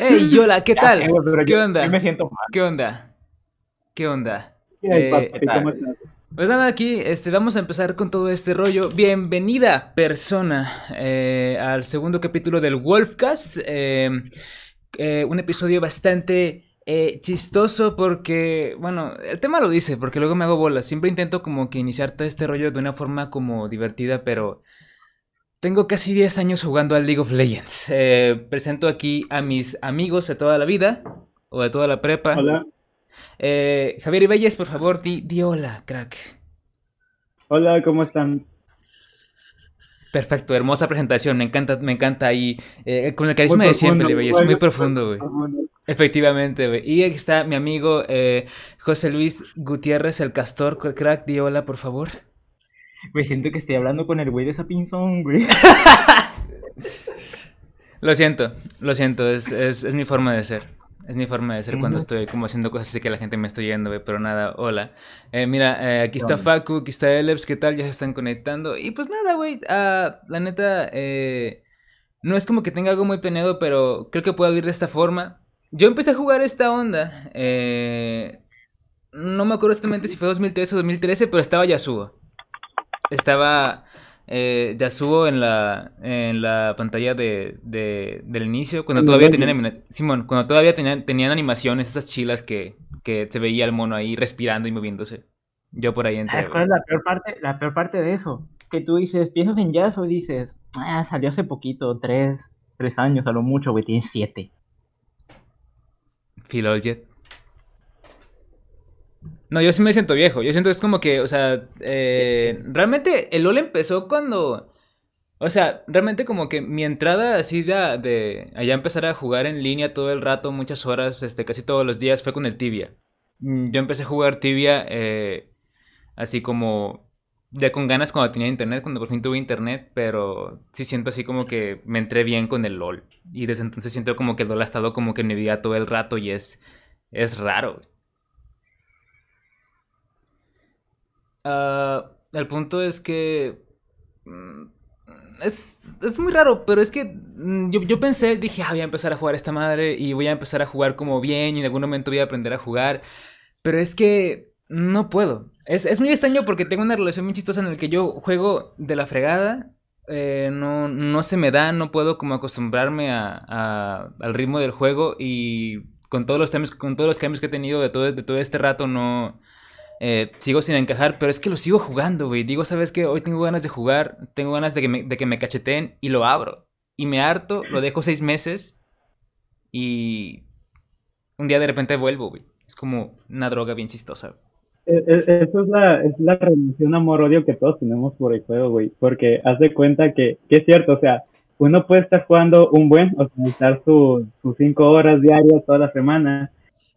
Hey, Yola, ¿qué tal? pero ¿Qué yo- onda? yo me siento mal. ¿Qué onda? ¿Qué onda? ¿Qué hay, Eh, estás? Pues nada, aquí este, vamos a empezar con todo este rollo. Bienvenida, persona, eh, al segundo capítulo del Wolfcast. eh, eh, un episodio bastante eh, chistoso porque, bueno, el tema lo dice, porque luego me hago bolas. Siempre intento como que iniciar todo este rollo de una forma como divertida, pero tengo casi 10 años jugando al League of Legends. Eh, presento aquí a mis amigos de toda la vida, o de toda la prepa. Hola, Eh, Javier Ibelles, por favor, di, di hola, crack. hola, ¿cómo están? Perfecto, hermosa presentación, me encanta, me encanta ahí, eh, con el carisma Muy de siempre, Ibelles, muy muy profundo, güey. Efectivamente, güey. Y aquí está mi amigo eh, José Luis Gutiérrez, el castor, crack, di hola, por favor. Güey, siento que estoy hablando con el güey de esa pinzón, güey. Lo siento, lo siento, es, es, es mi forma de ser. Es mi forma de ser cuando estoy como haciendo cosas así que la gente me está oyendo, güey, pero nada, hola. Eh, mira, eh, aquí ¿Qué está? Facu, aquí está Eleps, ¿qué tal? Ya se están conectando. Y pues nada, güey, ah, la neta, eh, no es como que tenga algo muy planeado, pero creo que puedo abrir de esta forma. Yo empecé a jugar esta onda, eh, no me acuerdo exactamente si fue 2013 o 2013, pero estaba Yasuo. Estaba eh, Yasuo en la, en la pantalla de, de- del inicio, cuando todavía el tenían, Legend. anima- Simón, cuando todavía tenían, tenían animaciones, esas chilas que, que se veía el mono ahí respirando y moviéndose. Yo por ahí entré. ¿Sabes cuál es la peor parte? La peor parte de eso. Que tú dices, piensas en Yasuo y dices, ah, salió hace poquito, tres, tres años a lo mucho, güey, tiene siete. Filoljet. No, yo sí me siento viejo. Yo siento es como que, o sea, eh, realmente el LOL empezó cuando. O sea, realmente como que mi entrada así de, de allá empezar a jugar en línea todo el rato, muchas horas, este, casi todos los días, fue con el Tibia. Mm, Yo empecé a jugar Tibia eh, así como ya con ganas cuando tenía internet, cuando por fin tuve internet, pero sí siento así como que me entré bien con el LOL. Y desde entonces siento como que el LOL ha estado como que en mi vida todo el rato y es, es raro. Ah, el punto es que... mm, Es, es muy raro, pero es que mm, yo, yo pensé, dije, ah, voy a empezar a jugar esta madre y voy a empezar a jugar como bien y en algún momento voy a aprender a jugar. Pero es que no puedo. Es, es muy extraño porque tengo una relación muy chistosa en la que yo juego de la fregada. eh, no, no se me da, no puedo como acostumbrarme a- al ritmo del juego y con todos los cambios, con todos los cambios que he tenido de todo, de todo este rato no eh, sigo sin encajar, pero es que lo sigo jugando, güey. Digo, ¿sabes qué? Hoy tengo ganas de jugar, tengo ganas de que me, de que me cacheteen y lo abro. Y me harto, lo dejo seis meses y un día de repente vuelvo, güey. Es como una droga bien chistosa. E- e- Eso es la, es la relación amor-odio que todos tenemos por el juego, güey. Porque haz de cuenta que, que es cierto, o sea, uno puede estar jugando un buen, o sea, estar sus sus cinco horas diarias toda la semana,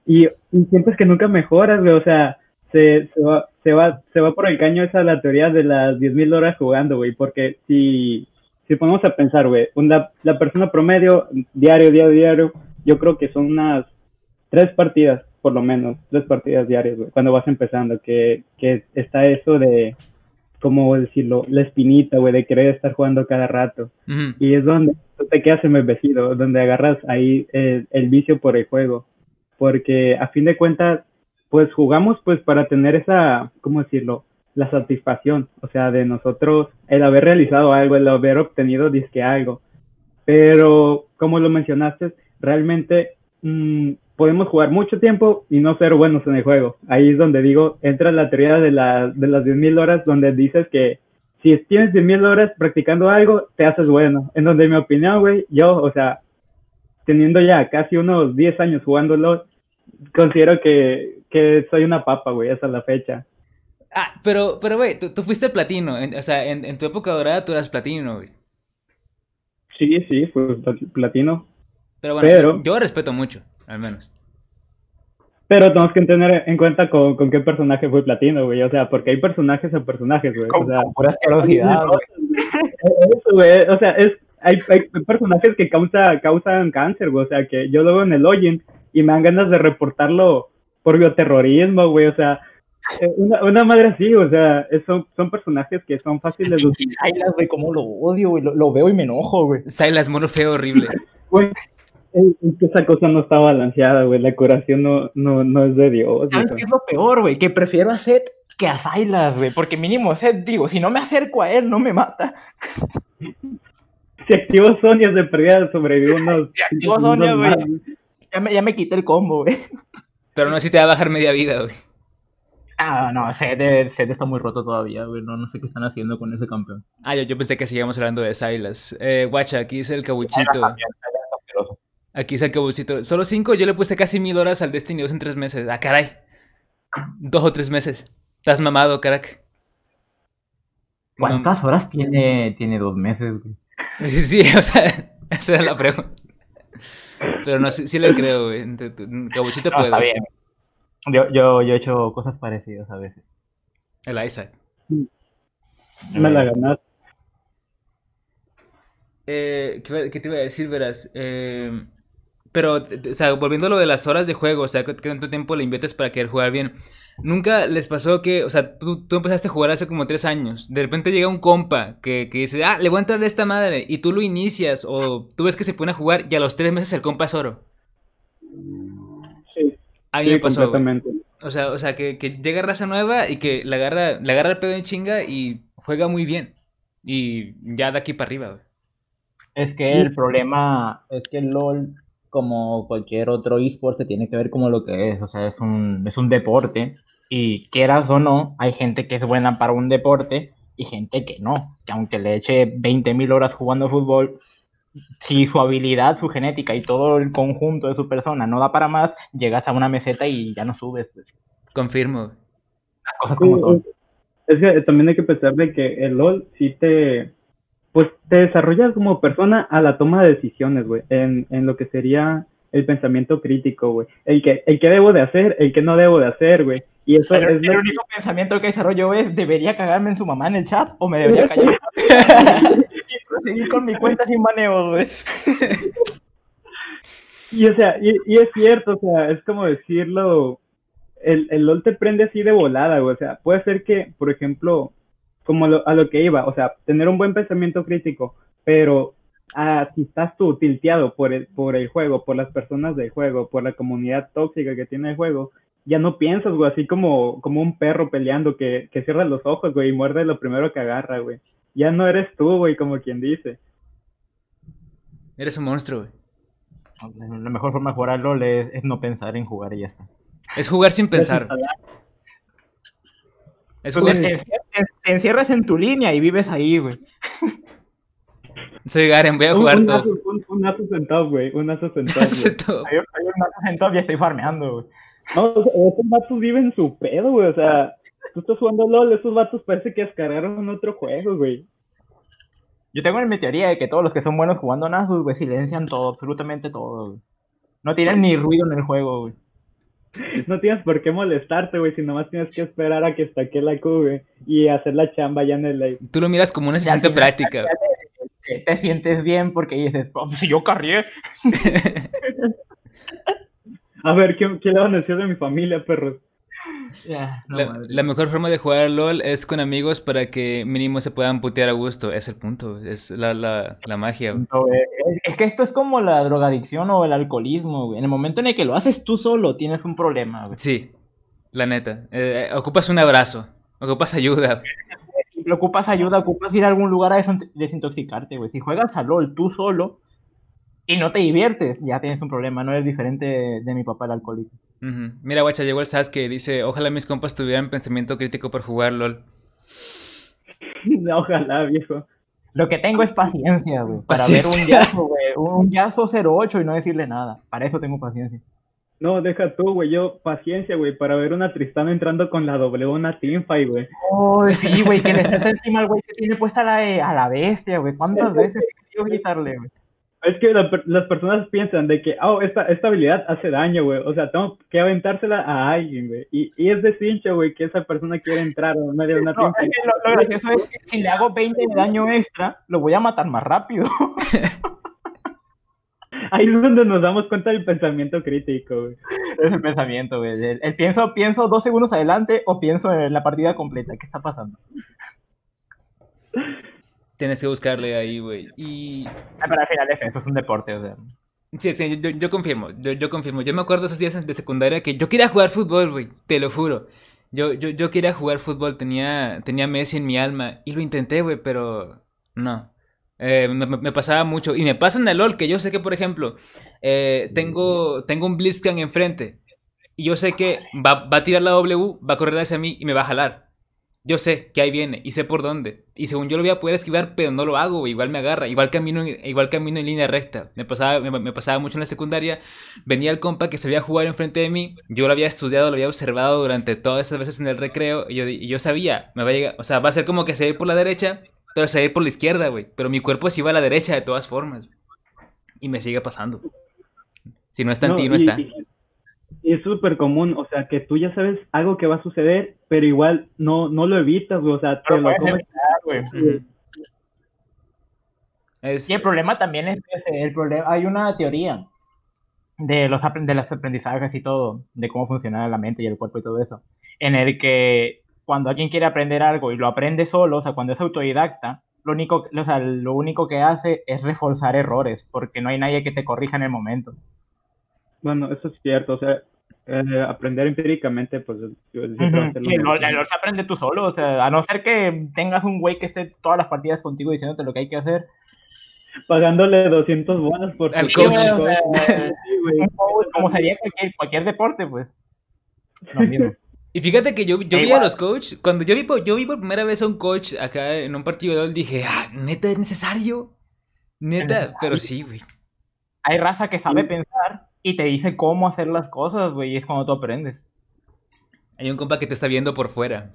y, y sientes que nunca mejoras, güey. O sea, se, se, va, se, va, se va por el caño esa la teoría de las 10.000 horas jugando, güey. Porque si, si ponemos a pensar, güey, una- la persona promedio, diario, diario, diario, yo creo que son unas tres partidas, por lo menos, tres partidas diarias, güey, cuando vas empezando, que, que está eso de, ¿cómo decirlo? La espinita, güey, de querer estar jugando cada rato. Y es donde tú te quedas embebecido, donde agarras ahí el, el vicio por el juego. Porque a fin de cuentas, pues jugamos pues para tener esa, ¿cómo decirlo? La satisfacción, o sea, de nosotros, el haber realizado algo, el haber obtenido disque algo. Pero, como lo mencionaste, realmente mm, podemos jugar mucho tiempo y no ser buenos en el juego. Ahí es donde digo, entra la teoría de, la, de las 10.000 horas, donde dices que si tienes 10.000 horas practicando algo, te haces bueno. En donde, en mi opinión, güey, yo, o sea, teniendo ya casi unos 10 años jugándolo, considero que, que soy una papa, güey, hasta la fecha. Ah, pero, pero, güey, tú, tú fuiste platino. en- o sea, en, en tu época dorada tú eras platino, güey. Sí, sí, pues platino. Pero bueno, Pero- yo, yo respeto mucho, al menos. Pero tenemos que tener en cuenta con, con qué personaje fue platino, güey. O sea, porque hay personajes a personajes, güey. O Con, sea, con pura asquerosidad, güey. Eso, güey, o sea, es, hay, hay personajes que causa, causan cáncer, güey. O sea, que yo lo veo en el Login y me dan ganas de reportarlo por bioterrorismo, güey. O sea, eh, una, una madre así, o sea, es- son, son personajes que son fáciles de Silas, güey, cómo lo odio, güey. Lo, lo veo y me enojo, güey. Silas, mono feo, horrible. Güey, Es, es que esa cosa no está balanceada, güey. La curación no, no, no es de Dios. ¿Sabes viejo. qué es lo peor, güey? Que prefiero a Seth que a Silas, güey. Porque mínimo Seth, digo, si no me acerco a él, no me mata. Si activo Sonia de perdida sobrevivió unos. Si activo Sonia, güey. Ya me, ya me quité el combo, güey. Pero no sé si te va a bajar media vida, güey. Ah, no, Seth, Seth está muy roto todavía, güey. No, no sé qué están haciendo con ese campeón. Ah, yo, yo pensé que seguíamos hablando de Silas. Eh, guacha, aquí dice el cabuchito. Aquí dice el cabuchito. Solo cinco, yo le puse casi mil horas al Destiny 2 en tres meses. Ah, caray. Dos o tres meses. Estás mamado, crack. ¿Cuántas horas tiene, tiene dos meses, güey? Sí, o sea, esa es la pregunta. Pero no, sí, sí le creo, güey. Cabuchito No, puede. está bien. Yo, yo, yo he hecho cosas parecidas a veces. El Isaac. Me la ganaste. Eh, ¿qué, te iba a decir, verás? Eh, pero, o sea, volviendo a lo de las horas de juego, o sea, ¿qué cuánto tiempo le inviertes para querer jugar bien? ¿Nunca les pasó que, o sea, tú, tú empezaste a jugar hace como tres años, de repente llega un compa que, que dice, ah, le voy a entrar a esta madre, y tú lo inicias, o tú ves que se pone a jugar y a los tres meses el compa es oro? Sí, A mí sí, me pasó, completamente. O sea, o sea que, que llega raza nueva y que le agarra, le agarra el pedo en chinga y juega muy bien. Y ya de aquí para arriba, güey. Es que el problema es que el LOL, como cualquier otro eSport, se tiene que ver como lo que es. O sea, es un, es un deporte. Y quieras o no, hay gente que es buena para un deporte y gente que no. Que aunque le eche 20.000 horas jugando fútbol, si su habilidad, su genética y todo el conjunto de su persona no da para más, llegas a una meseta y ya no subes. Pues. Confirmo. Las cosas Sí, como son. es que también hay que pensar de que el LOL sí te, pues te desarrollas como persona a la toma de decisiones, güey, en, en lo que sería el pensamiento crítico, güey. El que, el que debo de hacer, el que no debo de hacer, güey. Y eso Pero es el lo único pensamiento que desarrollo es, ¿debería cagarme en su mamá en el chat o me debería callar? y proseguir con mi cuenta sin maneos, güey. Y o sea, y, y es cierto, o sea, es como decirlo, el, el LOL te prende así de volada, güey, o sea, puede ser que, por ejemplo, como lo- a lo que iba, o sea, tener un buen pensamiento crítico, pero ah, si estás tú tilteado por el, por el juego, por las personas del juego, por la comunidad tóxica que tiene el juego, ya no piensas, güey, así como, como un perro peleando que, que cierra los ojos, güey, y muerde lo primero que agarra, güey. Ya no eres tú, güey, como quien dice. Eres un monstruo, güey. La mejor forma de jugar al LOL es, es no pensar en jugar y ya está. Es jugar sin pensar. Es Te, sin... encierras- te encierras en tu línea y vives ahí, güey. Soy Garen, voy a Un, jugar un, todo. un, un asus en top, güey, un asus en top, güey. Hace todo. Hay, hay un en top y estoy farmeando, güey. No, o sea, esos vatos viven su pedo, güey. O sea, tú estás jugando LOL, esos vatos parece que descargaron otro juego, güey. Yo tengo mi teoría de que todos los que son buenos jugando Nasus, güey, silencian todo, absolutamente todo, güey. No tienen ni ruido en el juego, güey. No tienes por qué molestarte, güey, si nomás tienes que esperar a que estaque la Q, güey, y hacer la chamba ya en el late. Tú lo miras como una sesión de práctica. te, te- te sientes bien porque dices, "Oh, si yo carrié. A ver, ¿qué, qué le van a decir de mi familia, perros? No, La, mejor forma de jugar LOL es con amigos para que mínimo se puedan putear a gusto. Es el punto, es la, la, la magia. No, güey, es, es que esto es como la drogadicción o el alcoholismo, güey. En el momento en el que lo haces tú solo, tienes un problema, güey. Sí, la neta. Eh, ocupas un abrazo, ocupas ayuda. Si ocupas ayuda, ocupas ir a algún lugar a desin- desintoxicarte, güey. Si juegas a LOL tú solo y no te diviertes, ya tienes un problema. No eres diferente de, de mi papá el alcohólico. Mira, guacha, llegó el Sasuke y dice, ojalá mis compas tuvieran pensamiento crítico por jugar LOL. Ojalá, viejo. Lo que tengo es paciencia, güey. Para ver un yazo, güey. Un yazo 08 y no decirle nada. Para eso tengo paciencia. No, deja tú, güey, yo, paciencia, güey, para ver una Tristana entrando con la W a una teamfight, güey. Oh, sí, güey, que le estés encima al güey que tiene puesta la a la bestia, güey. ¿Cuántas veces he querido gritarle, güey? Es que la las personas piensan de que, oh, esta, esta habilidad hace daño, güey. O sea, tengo que aventársela a alguien, güey. Y, y es de cincho, güey, que esa persona quiere entrar en medio de una No, es que lo, lo gracioso es que si le hago 20 de daño extra, lo voy a matar más rápido. Ahí es donde nos damos cuenta del pensamiento crítico, güey. Es el pensamiento, güey. El, el pienso, pienso dos segundos adelante o pienso en la partida completa. ¿Qué está pasando? Tienes que buscarle ahí, güey. Y Ah, Pero al final es eso, es un deporte, o sea. Sí, sí, yo, yo confirmo, yo, yo confirmo. Yo me acuerdo esos días de secundaria que yo quería jugar fútbol, güey, te lo juro. Yo, yo, yo quería jugar fútbol, tenía, tenía Messi en mi alma y lo intenté, güey, pero no. Eh, me, pasaba mucho. Y me pasa en el LOL, que yo sé que, por ejemplo, eh, tengo, tengo un Blitzcrank enfrente. Y yo sé que va, va a tirar la W, va a correr hacia mí y me va a jalar. Yo sé que ahí viene y sé por dónde. Y según yo lo voy a poder esquivar, pero no lo hago. Igual me agarra. Igual camino, en- igual camino en línea recta. Me pasaba, me, me pasaba mucho en la secundaria. Venía el compa que sabía jugar enfrente de mí. Yo lo había estudiado, lo había observado durante todas esas veces en el recreo. Y yo, y yo sabía, me va a llegar. O sea, va a ser como que se va a ir por la derecha, pero se va a ir por la izquierda, güey. Pero mi cuerpo sí va a la derecha de todas formas. Y me sigue pasando. Si no está en ti, no y- está. y- y es súper común, o sea, que tú ya sabes algo que va a suceder, pero igual no, no lo evitas, güey, o sea, te lo comes. evitar, güey. Ujú. Es, Y el problema también es que el problema, hay una teoría de los, de los aprendizajes y todo, de cómo funciona la mente y el cuerpo y todo eso, en el que cuando alguien quiere aprender algo y lo aprende solo, o sea, cuando es autodidacta, lo único, o sea, lo único que hace es reforzar errores, porque no hay nadie que te corrija en el momento. Bueno, eso es cierto, o sea, eh, aprender empíricamente, pues yo a Ujú. ser lo el el LOL se aprende tú solo, o sea, a no ser que tengas un güey que esté todas las partidas contigo diciéndote lo que hay que hacer. Pagándole 200 bonos por Al tu coach. O sea, Sí, güey. un coach, como sería cualquier, cualquier deporte, pues. Lo mismo. Y fíjate que yo, yo vi a los coach, cuando yo vi, por- yo vi por primera vez a un coach acá en un partido de LOL, dije, ah, neta, es necesario. Neta, pero sí, güey. Hay raza que sabe pensar y te dice cómo hacer las cosas, güey, y es cuando tú aprendes. Hay un compa que te está viendo por fuera,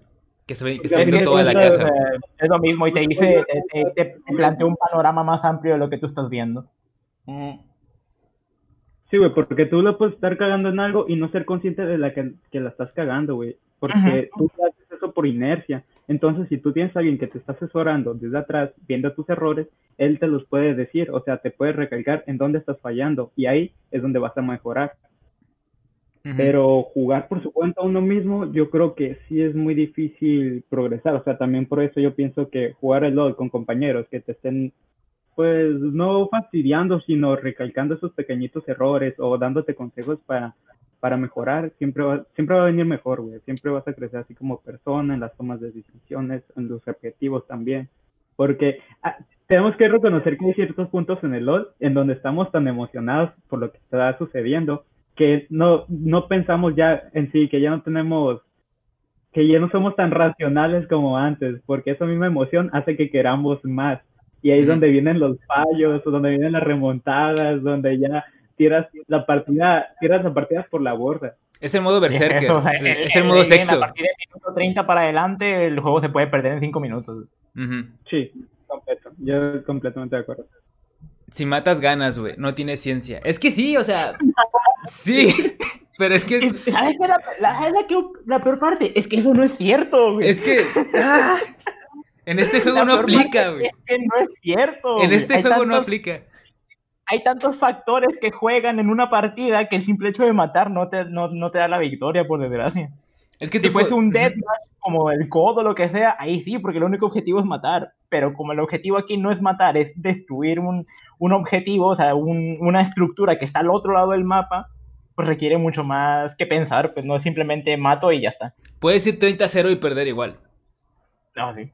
que está, que Porque está es viendo toda la O caja. sea, es lo mismo y te dice, te, te- te- te plantea un panorama más amplio de lo que tú estás viendo. Mm, Sí, güey, porque tú lo puedes estar cagando en algo y no ser consciente de la que, que la estás cagando, güey. Porque tú haces eso por inercia. Entonces, si tú tienes a alguien que te está asesorando desde atrás, viendo tus errores, él te los puede decir, o sea, te puede recalcar en dónde estás fallando y ahí es donde vas a mejorar. Pero jugar por su cuenta uno mismo, yo creo que sí es muy difícil progresar. O sea, también por eso yo pienso que jugar el LOL con compañeros que te estén, pues, no fastidiando, sino recalcando esos pequeñitos errores o dándote consejos para, para mejorar, siempre va, siempre va a venir mejor, güey. Siempre vas a crecer así como persona, en las tomas de decisiones, en los objetivos también. Porque ah, tenemos que reconocer que hay ciertos puntos en el LOL en donde estamos tan emocionados por lo que está sucediendo que no, no pensamos ya en sí, que ya no tenemos, que ya no somos tan racionales como antes, porque esa misma emoción hace que queramos más. Y ahí es donde vienen los fallos, donde vienen las remontadas, donde ya tiras la partida, tiras las partidas por la borda. Es el modo berserker, Eso, o sea, el- es el el- modo en sexo. A partir del minuto 30 para adelante, el juego se puede perder en 5 minutos. Ujú. Sí, completo. Yo completamente de acuerdo. Si matas ganas, güey, no tiene ciencia. Es que sí, o sea, sí, pero es que, ¿Sabes qué? La, la, ¿sabes la, la peor parte es que eso no es cierto, güey. es que, ah, en este juego La no aplica, güey. Es que no es cierto. En este Hay juego no tantos- aplica. Hay tantos factores que juegan en una partida que el simple hecho de matar no te, no, no te da la victoria, por desgracia. Es que Si tú fuese un deathmatch como el codo o lo que sea, ahí sí, porque el único objetivo es matar. Pero como el objetivo aquí no es matar, es destruir un, un objetivo, o sea, un- una estructura que está al otro lado del mapa, pues requiere mucho más que pensar, pues no es simplemente mato y ya está. puedes ir 30-0 y perder igual. No, sí.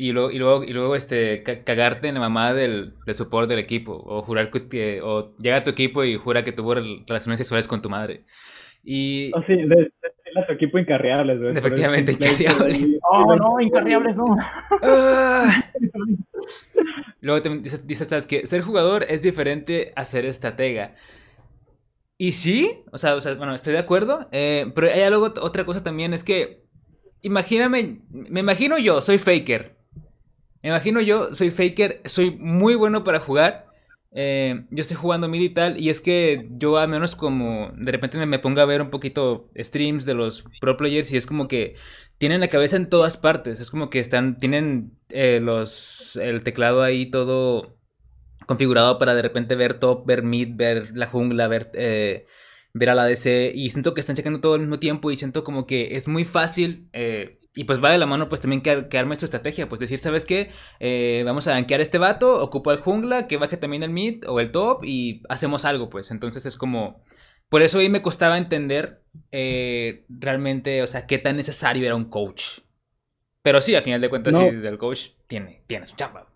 Y luego, y luego, y luego este, ca- cagarte en la mamá del, del support del equipo. O jurar que, que- o llega a tu equipo y jura que tuvo rel- relaciones sexuales con tu madre. Y O sí, de, de, de su equipo incarreables, güey. Efectivamente, Pero es- incarreable. Oh, no, incarriables no. ¡Ah! Luego también dice, dice que ser jugador es diferente a ser estratega. Y sí, o sea, o sea, bueno, estoy de acuerdo. eh, pero hay algo, otra cosa también, es que imagíname, me imagino yo, soy faker. Me imagino yo, soy faker, soy muy bueno para jugar. eh, yo estoy jugando mid y tal, y es que yo al menos como de repente me, pongo a ver un poquito streams de los pro players y es como que tienen la cabeza en todas partes. Es como que están, tienen eh, los, el teclado ahí todo configurado para de repente ver top, ver mid, ver la jungla, ver, eh, ver a la DC. Y siento que están checando todo al mismo tiempo y siento como que es muy fácil Y pues va de la mano pues también que, que tu estrategia, pues decir, ¿sabes qué? Eh, vamos a gankear a este vato, ocupo al jungla, que baje también el mid o el top y hacemos algo, pues. Entonces es como... Por eso ahí me costaba entender eh, realmente, o sea, qué tan necesario era un coach. Pero sí, al final de cuentas, No. sí, el coach tiene, tiene su chamba.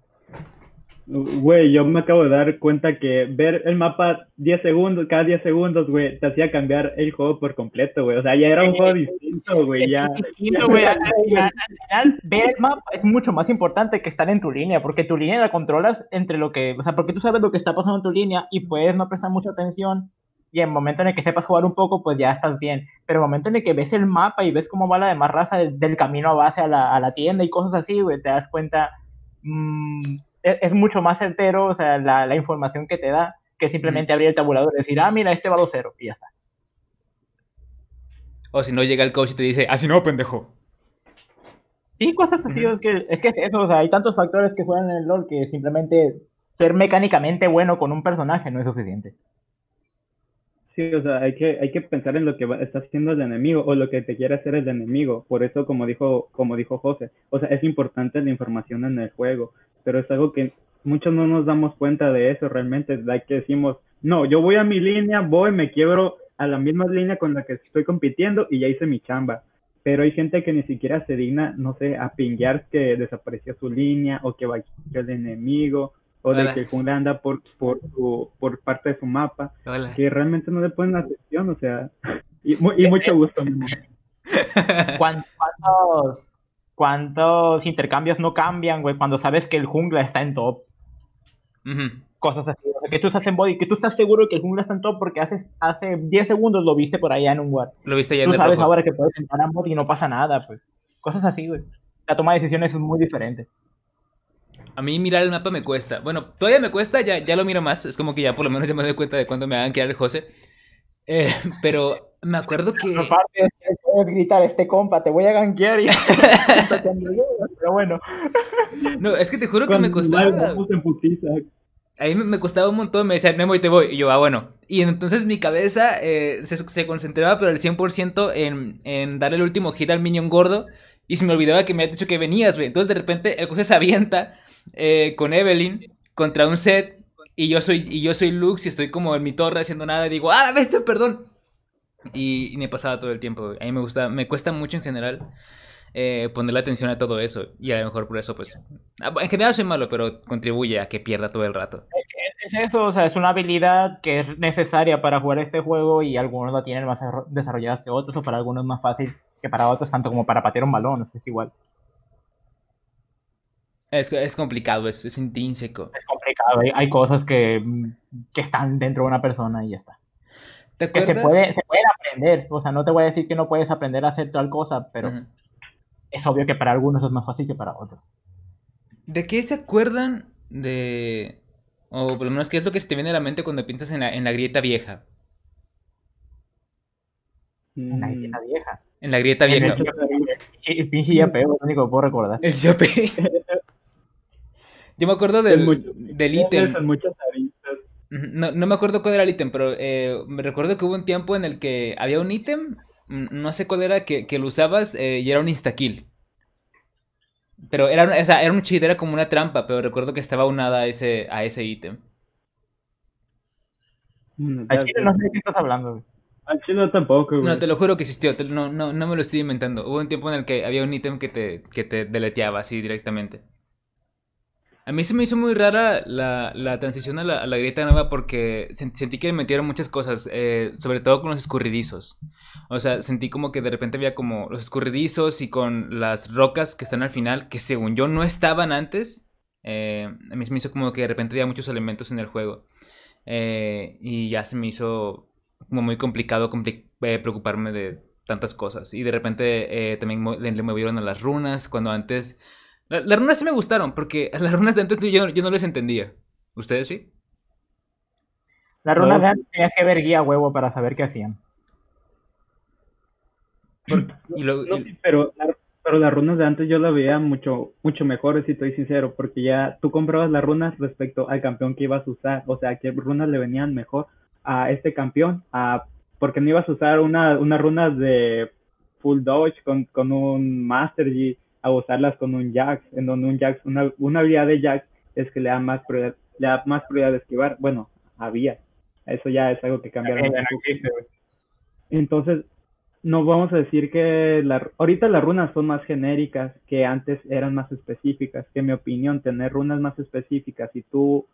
Güey, yo me acabo de dar cuenta que ver el mapa 10 segundos, cada 10 segundos, güey, te hacía cambiar el juego por completo, güey. O sea, ya era un juego distinto, güey, ya. Distinto, güey. Al, al- al final, ver el mapa es mucho más importante que estar en tu línea, porque tu línea la controlas entre lo que, o sea, porque tú sabes lo que está pasando en tu línea y puedes no prestar mucha atención. Y en el momento en el que sepas jugar un poco, pues ya estás bien. Pero el momento en el que ves el mapa y ves cómo va la demás raza del, del camino a base a la, a la tienda y cosas así, güey, te das cuenta. mm, es, es mucho más certero, o sea, la, la información que te da, que simplemente abrir el tabulador y decir, ah, mira, este va 2-0, y ya está. O si no llega el coach y te dice, así no, pendejo. Sí, cosas así, es que es que es eso, o sea, hay tantos factores que juegan en el LoL que simplemente ser mecánicamente bueno con un personaje no es suficiente. Sí, o sea, hay que, hay que pensar en lo que va- está haciendo el enemigo o lo que te quiere hacer el enemigo. Por eso, como dijo, como dijo José, o sea, es importante la información en el juego, pero es algo que muchos no nos damos cuenta de eso realmente, de que decimos, no, yo voy a mi línea, voy, me quiebro a la misma línea con la que estoy compitiendo y ya hice mi chamba. Pero hay gente que ni siquiera se digna, no sé, a pinguear que desapareció su línea o que bajó el enemigo o de Hola. que el jungla anda por, por, su, por parte de su mapa Hola. que realmente no le ponen atención, o sea, y, y mucho gusto. Memo. ¿Cuán- ¿Cuántos, cuántos intercambios no cambian, güey, cuando sabes que el jungla está en top? Ujú. Cosas así, o sea, que tú estás en body, que tú estás seguro que el jungla está en top porque hace, hace 10 segundos lo viste por allá en un ward. Lo viste ya en Tú sabes rojo. ahora que puedes entrar a bot y no pasa nada, pues. Cosas así, güey. La toma de decisiones es muy diferente. A mí mirar el mapa me cuesta. Bueno, todavía me cuesta, ya, ya lo miro más. Es como que ya por lo menos ya me doy cuenta de cuándo me hagan quedar el José. Eh, pero me acuerdo que... Aparte, puedes gritar, este compa, te voy a gankear y... Pero bueno. No, es que te juro que me Cuando costaba. A mí me, me costaba un montón, me decían, Memo, y te voy. Y yo, ah, bueno. Y entonces mi cabeza eh, se, se concentraba, pero al 100% en, en darle el último hit al minion gordo. Y se me olvidaba que me había dicho que venías, güey. Entonces de repente el José se avienta eh, con Evelyn contra un set. Y yo soy, y yo soy Lux y estoy como en mi torre haciendo nada. Y digo, ah, la bestia, perdón. Y, me pasaba todo el tiempo. A mí me gusta, me cuesta mucho en general eh, ponerle atención a todo eso. Y a lo mejor por eso, pues. ah, En general soy malo, pero contribuye a que pierda todo el rato. Es eso, o sea, es una habilidad que es necesaria para jugar este juego y algunos la tienen más desarro- desarrolladas que otros, o para algunos más fácil que para otros, tanto como para patear un balón, es igual. Es, es complicado, es, es intrínseco. Es complicado, hay, hay cosas que, mm, que están dentro de una persona y ya está. ¿Te Que acuerdas? se, puede, se pueden aprender, o sea, no te voy a decir que no puedes aprender a hacer tal cosa, pero es obvio que para algunos es más fácil que para otros. ¿De qué se acuerdan de... O por lo menos, ¿qué es lo que se te viene a la mente cuando piensas en la, en la grieta vieja? Una Mm, grieta vieja. En la grieta vieja. El pinche YP, es lo único que puedo recordar. El chope. Yo me acuerdo del, del ítem. No, no me acuerdo cuál era el ítem, pero eh, me recuerdo que hubo un tiempo en el que había un ítem, no sé cuál era, que, que lo usabas eh, y era un instakill. Pero era, o sea, era un cheat, era como una trampa, pero recuerdo que estaba unada a ese, a ese ítem. Mm, no sé de qué estás hablando. Al chile tampoco, güey. No, te lo juro que existió, te- no, no, no me lo estoy inventando. Hubo un tiempo en el que había un ítem que te, que te deleteaba así directamente. A mí se me hizo muy rara la, la transición a la, a la grieta nueva porque sen- sentí que le metieron muchas cosas, eh, sobre todo con los escurridizos. O sea, sentí como que de repente había como los escurridizos y con las rocas que están al final, que según yo no estaban antes. Eh, a mí se me hizo como que de repente había muchos elementos en el juego. Eh, y ya se me hizo como muy complicado compli- eh, preocuparme de tantas cosas. Y de repente eh, también le, le movieron a las runas, cuando antes... la- las runas sí me gustaron, porque las runas de antes yo, yo no les entendía. ¿Ustedes sí? La runa No. de antes tenías que ver guía huevo para saber qué hacían. Y luego- No, y- sí, pero, pero las runas de antes yo la veía mucho, mucho mejor, si estoy sincero, porque ya tú comprabas las runas respecto al campeón que ibas a usar, o sea, qué runas le venían mejor a este campeón, a, porque no ibas a usar una, unas runas de full dodge con, con un Master G a usarlas con un Jax, en donde un Jax, una, una habilidad de Jax es que le da más prioridad, le da más prioridad de esquivar. Bueno, había. Eso ya es algo que cambiaron. Güey. Entonces, no vamos a decir que la, ahorita las runas son más genéricas, que antes eran más específicas, que en mi opinión, tener runas más específicas y tú,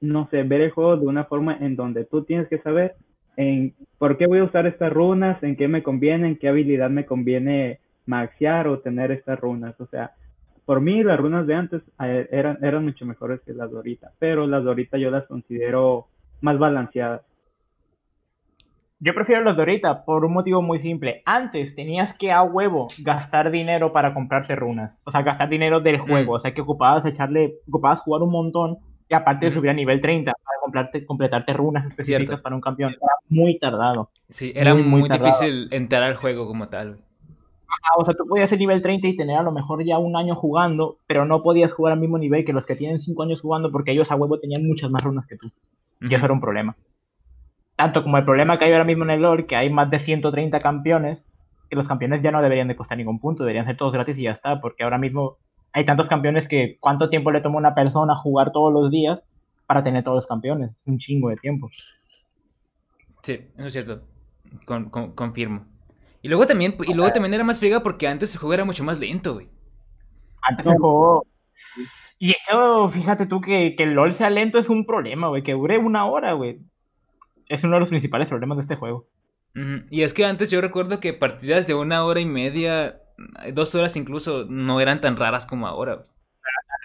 no sé, ver el juego de una forma en donde tú tienes que saber en por qué voy a usar estas runas, en qué me conviene, en qué habilidad me conviene maxear o tener estas runas. O sea, por mí las runas de antes eh, eran, eran mucho mejores que las de ahorita, pero las de ahorita yo las considero más balanceadas. Yo prefiero los de ahorita por un motivo muy simple. Antes tenías que a huevo gastar dinero para comprarte runas. O sea, gastar dinero del juego. Mm. O sea, que ocupabas echarle, ocupabas jugar un montón y aparte de subir a nivel 30 para comprarte, completarte runas específicas Cierto. para un campeón. Era muy tardado. Sí, era Muy, muy, muy tardado. difícil entrar al juego como tal. Ah, o sea, tú podías ser nivel 30 y tener a lo mejor ya un año jugando, pero no podías jugar al mismo nivel que los que tienen 5 años jugando porque ellos a huevo tenían muchas más runas que tú. Y eso era un problema. Tanto como el problema que hay ahora mismo en el lore, que hay más de 130 campeones, que los campeones ya no deberían de costar ningún punto, deberían ser todos gratis y ya está, porque ahora mismo hay tantos campeones que cuánto tiempo le toma a una persona jugar todos los días para tener todos los campeones. Es un chingo de tiempo. Sí, eso es cierto. Con- con- confirmo. Y luego también, y luego también era más friega porque antes el juego era mucho más lento, güey. Antes el juego... Y eso, fíjate tú, que, que el LOL sea lento es un problema, güey, que dure una hora, güey. Es uno de los principales problemas de este juego. Y es que antes yo recuerdo que partidas de una hora y media, dos horas incluso, no eran tan raras como ahora.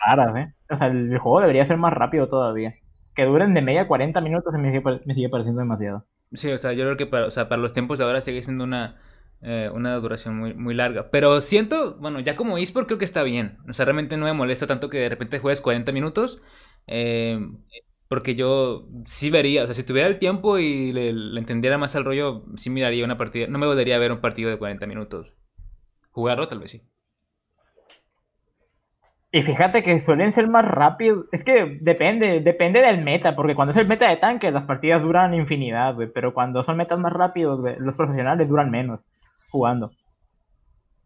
raras, ¿eh? O sea, el juego debería ser más rápido todavía. Que duren de media 40 minutos me sigue, me sigue pareciendo demasiado. Sí, o sea, yo creo que para, o sea, para los tiempos de ahora sigue siendo una, eh, una duración muy, muy larga. Pero siento, bueno, ya como eSport creo que está bien. O sea, realmente no me molesta tanto que de repente juegues 40 minutos. eh, porque yo sí vería, o sea, si tuviera el tiempo y le, le entendiera más al rollo, sí miraría una partida. No me gustaría ver un partido de 40 minutos. Jugarlo tal vez sí. Y fíjate que suelen ser más rápidos. Es que depende, depende del meta, porque cuando es el meta de tanque, las partidas duran infinidad, güey. Pero cuando son metas más rápidos, los profesionales duran menos jugando.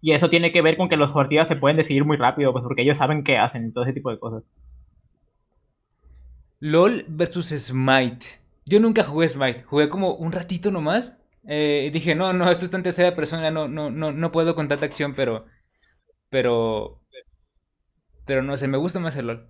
Y eso tiene que ver con que las partidas se pueden decidir muy rápido, pues porque ellos saben qué hacen y todo ese tipo de cosas. LOL versus Smite. Yo nunca jugué Smite, jugué como un ratito nomás. Eh, y dije, no, no, esto está en tercera persona, no, no, no, no puedo con tanta acción, pero. Pero. Pero no sé, me gusta más el LOL.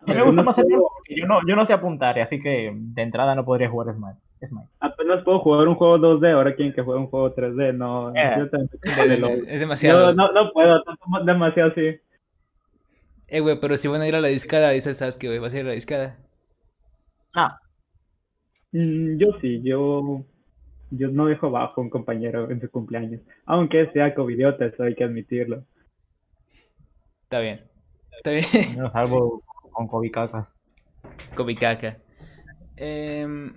A mí me gusta más el LoL porque yo no, yo no sé apuntar, así que de entrada no podría jugar Smite. Smite. Apenas puedo jugar un juego 2D, ahora quieren que juegue un juego 3D, no, Eh. yo también de LOL. es demasiado. Yo no, no puedo, demasiado así. Eh, güey, pero si van a ir a la discada, dices, ¿sabes qué, güey? ¿Vas a ir a la discada? No, yo sí, yo, yo no dejo bajo a un compañero en su cumpleaños, aunque sea covidiota, eso hay que admitirlo. Está bien. Está bien. yo no salvo con Kobe Cacas. Kobicaca. Em,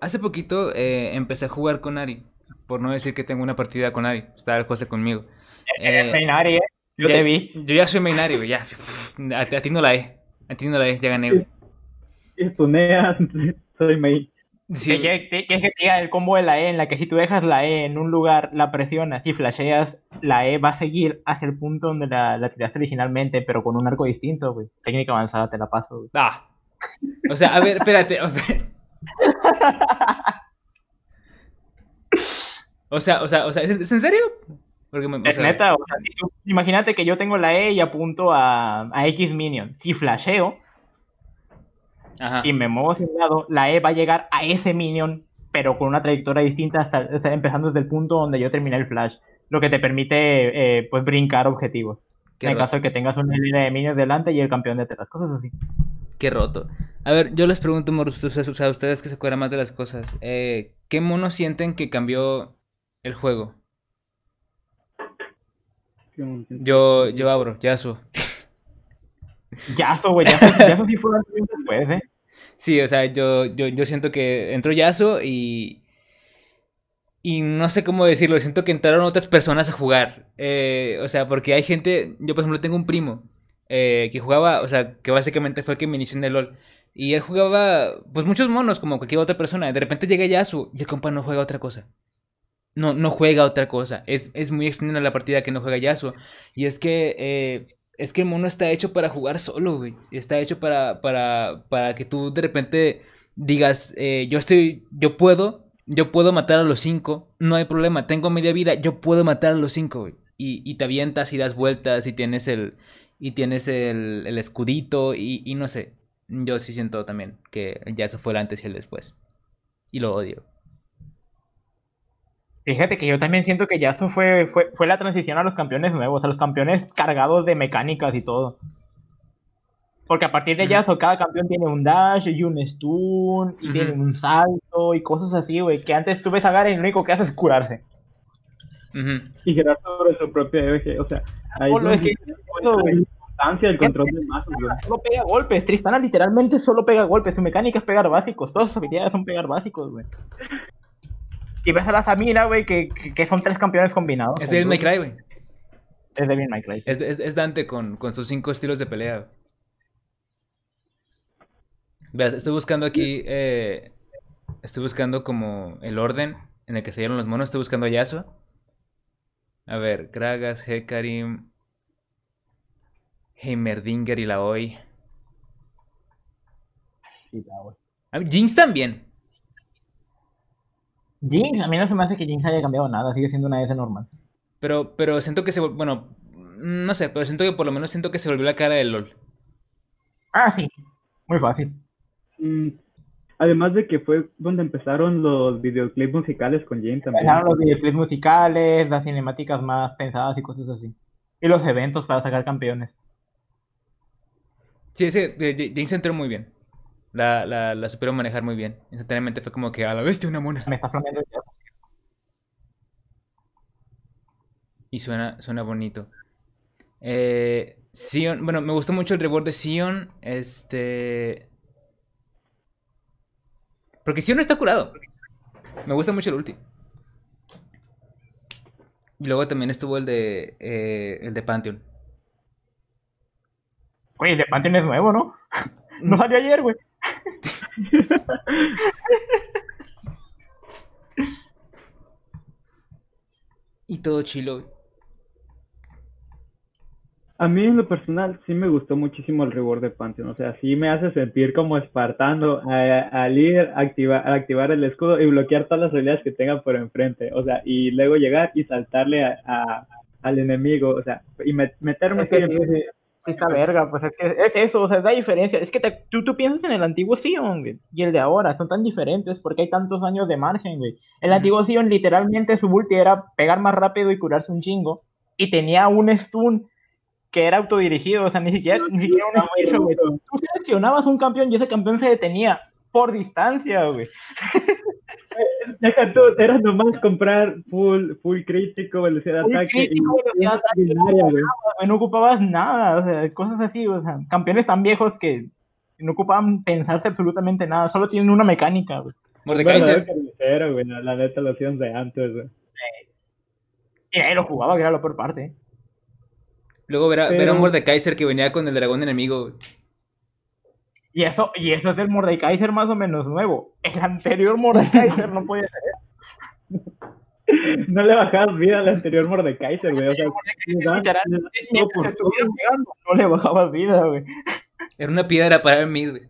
hace poquito eh, empecé a jugar con Ari. Por no decir que tengo una partida con Ari. Estaba el José conmigo. Eh, Mainari, ¿eh? Yo ya- te vi. Yo ya soy main Ari, güey. Ya. A, a ti no la he. A ti no la he. Ya gané, güey. Y tunea, soy main. Sí, que, que, que, que te diga el combo de la E, en la que si tú dejas la E en un lugar, la presionas y flasheas, la E va a seguir hacia el punto donde la, la tiraste originalmente, pero con un arco distinto, güey. Técnica avanzada, te la paso, güey. Ah. O sea, a ver, espérate. a ver. O sea, o sea, o sea, ¿es, es en serio? Porque me, o Es sea, neta, o sea, si tú- imagínate que yo tengo la E y apunto a, a X minion. Si flasheo Ajá. y me muevo hacia un lado, la E va a llegar a ese minion, pero con una trayectoria distinta, hasta, hasta empezando desde el punto donde yo terminé el flash. Lo que te permite, eh, pues, brincar objetivos. Qué en el roto. caso de que tengas una línea de minions delante y el campeón detrás, cosas así. Qué roto. A ver, yo les pregunto, ustedes, o sea, ustedes que se acuerdan más de las cosas. eh, ¿Qué mono sienten que cambió el juego? Yo, yo abro, Yasuo. Yasuo, güey, Yasuo sí fue después, ¿eh? Sí, o sea, yo, yo, yo siento que entró Yasuo y. Y no sé cómo decirlo, siento que entraron otras personas a jugar. Eh, o sea, porque hay gente. Yo, por ejemplo, tengo un primo eh, que jugaba, o sea, que básicamente fue el que me inició en el LOL. Y él jugaba, pues muchos monos, como cualquier otra persona. De repente llega Yasuo y el compa no juega otra cosa. No, no juega otra cosa. Es, es muy extraña la partida que no juega Yasuo. Y es que, eh, es que el mono está hecho para jugar solo, güey. Está hecho para, para, para que tú de repente digas, eh, yo estoy, yo puedo, yo puedo matar a los cinco. No hay problema, tengo media vida, yo puedo matar a los cinco, güey. Y, y te avientas y das vueltas y tienes el, y tienes el, el escudito y, y no sé. Yo sí siento también que ya eso fue el antes y el después. Y lo odio. Fíjate que yo también siento que Yasuo fue, fue, fue la transición a los campeones nuevos, a los campeones cargados de mecánicas y todo. Porque a partir de. Yasuo cada campeón tiene un dash y un stun y tiene un salto y cosas así, güey. Que antes tú ves a Garen y lo único que hace es curarse. Y girar sobre su propia eje. O sea, ahí Solo es donde que importancia del control de masas, güey. Solo pega golpes. Tristana literalmente solo pega golpes. Su mecánica es pegar básicos. Todas sus habilidades son pegar básicos, güey. Y ves a la Samira, güey, que, que, son tres campeones combinados. Es Devil May Cry, güey. Es Devil May Cry. Es, es- es Dante con, con sus cinco estilos de pelea. Veas, estoy buscando aquí. eh, estoy buscando como el orden en el que se dieron los monos. Estoy buscando a Yasuo. A ver, Gragas, Hecarim, Heimerdinger y Laoi. Sí, ya, güey. Ah, Jinx también. Jinx, a mí no se me hace que Jinx haya cambiado nada. Sigue siendo una S normal. Pero, pero siento que se Bueno, no sé, pero siento que por lo menos siento que se volvió la cara del LOL. Ah, sí. Muy fácil. Mm, Además de que fue donde empezaron los videoclips musicales con Jane también. Empezaron los videoclips musicales, las cinemáticas más pensadas y cosas así. Y los eventos para sacar campeones. Sí, ese de- Jinx entró muy bien. La, la, la supieron manejar muy bien. Instantáneamente fue como que a la bestia una mona. Me está flameando el dedo. Y suena, suena bonito. Eh, Sion, bueno, me gustó mucho el reward de Sion. Este. Porque Sion está curado. Me gusta mucho el ulti. Y luego también estuvo el de. eh, el de Pantheon. Oye, el de Pantheon es nuevo, ¿no? No salió ayer, güey. Y todo chilo. A mí en lo personal sí me gustó muchísimo el reward de Pantheon, o sea, sí me hace sentir como espartano a- al ir a activar, a activar el escudo y bloquear todas las habilidades que tenga por enfrente, o sea, y luego llegar y saltarle a, a- al enemigo, o sea, y met- meterme Es que en- sí, sí está verga, pues es que es eso, o sea, es la diferencia. Es que te- tú, tú piensas en el antiguo Sion, güey, y el de ahora, son tan diferentes porque hay tantos años de margen, güey. El Ujú. antiguo Sion, literalmente, su ulti era pegar más rápido y curarse un chingo, y tenía un stun que era autodirigido, o sea, ni siquiera, ni siquiera un güey. Tú seleccionabas un campeón y ese campeón se detenía por distancia, güey. Deja tú, era nomás comprar full, full crítico, velocidad de ataque crítico, y velocidad de ataque, no ocupabas nada, o sea, cosas así, o sea, campeones tan viejos que no ocupaban pensarse absolutamente nada, solo tienen una mecánica, güey. Mordekaiser. Verdadero carnicero, güey, la la neta lo hacían de antes, güey. Y lo jugaba, que era lo por parte. ¿eh? Luego ver a, ver a un Pero- Mordekaiser que venía con el dragón enemigo. güey. Y eso, y eso es del Mordekaiser más o menos nuevo. El anterior Mordekaiser no podía ser. No le bajabas vida al anterior Mordekaiser, güey. O sea, por pegando, no le bajabas vida, güey. Era una piedra para mid. güey.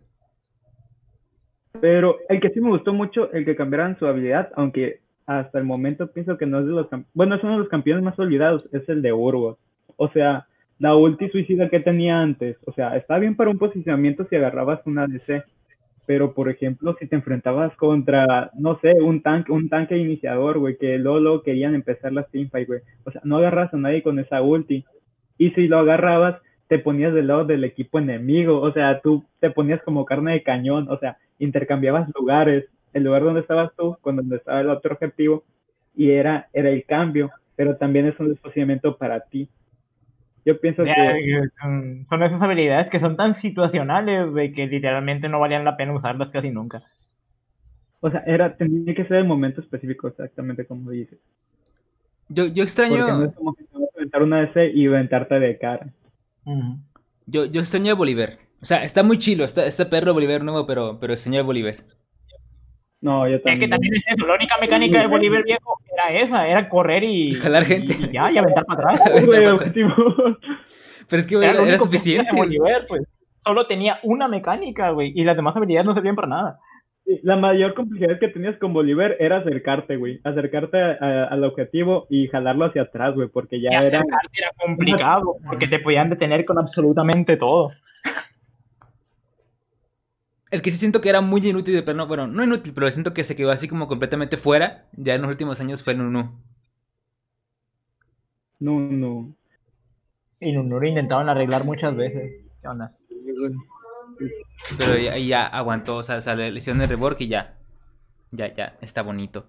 Pero el que sí me gustó mucho, el que cambiaran su habilidad, aunque hasta el momento pienso que no es de los bueno, es uno de los campeones más olvidados, es el de Urgot. O sea, la ulti suicida que tenía antes, o sea, está bien para un posicionamiento si agarrabas una DC, pero por ejemplo, si te enfrentabas contra, no sé, un tanque, un tanque iniciador, güey, que Lolo querían empezar las teamfight, güey. O sea, no agarras a nadie con esa ulti. Y si lo agarrabas, te ponías del lado del equipo enemigo, o sea, tú te ponías como carne de cañón, o sea, intercambiabas lugares, el lugar donde estabas tú con donde estaba el otro objetivo, y era, era el cambio, pero también es un desposicionamiento para ti. Yo pienso que son, son esas habilidades que son tan situacionales, güey, que literalmente no valían la pena usarlas casi nunca. O sea, era, tenía que ser el momento específico, exactamente como dices. Yo, yo Porque no extraño. es como que te vas a aventar una DC y aventarte de cara. Yo, yo extraño a Bolívar. O sea, está muy chilo, está, está perro Bolívar nuevo, pero, pero el señor Bolívar. No, yo Es que también. también es eso. La única mecánica de Bolívar viejo era esa, era correr y, Y jalar gente. y ya, y aventar para atrás. Güey, objetivo. Pero es que Era, era, que suficiente. Bolívar, pues. Solo tenía una mecánica, güey, y las demás habilidades no servían para nada. La mayor complejidad que tenías con Bolívar era acercarte, güey. Acercarte a- al objetivo y jalarlo hacia atrás, güey, porque ya Y era. era complicado, porque te podían detener con absolutamente todo. El que sí siento que era muy inútil, pero no, bueno, no inútil, pero siento que se quedó así como completamente fuera. Ya en los últimos años fue Nunu. No, no. Y no lo intentaban arreglar muchas veces. ¿Qué onda? Pero ya, ya aguantó, o sea, o sea, le hicieron el rework y ya. Ya, ya, está bonito.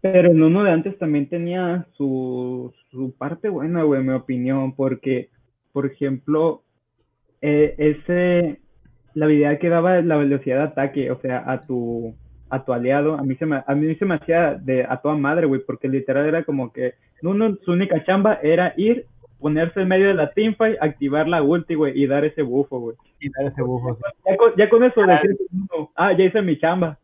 Pero uno de antes también tenía su, su parte buena, güey, en mi opinión, porque, por ejemplo, eh, ese, la habilidad que daba la velocidad de ataque, o sea, a tu, a tu aliado, a mí se me, a mí se me hacía de a toda madre, güey, porque literal era como que uno, su única chamba era ir, ponerse en medio de la teamfight, activar la ulti, güey, y dar ese bufo, güey. Y dar ese bufo. sí. Ya con, ya con eso decir, uno, ah, ya hice mi chamba.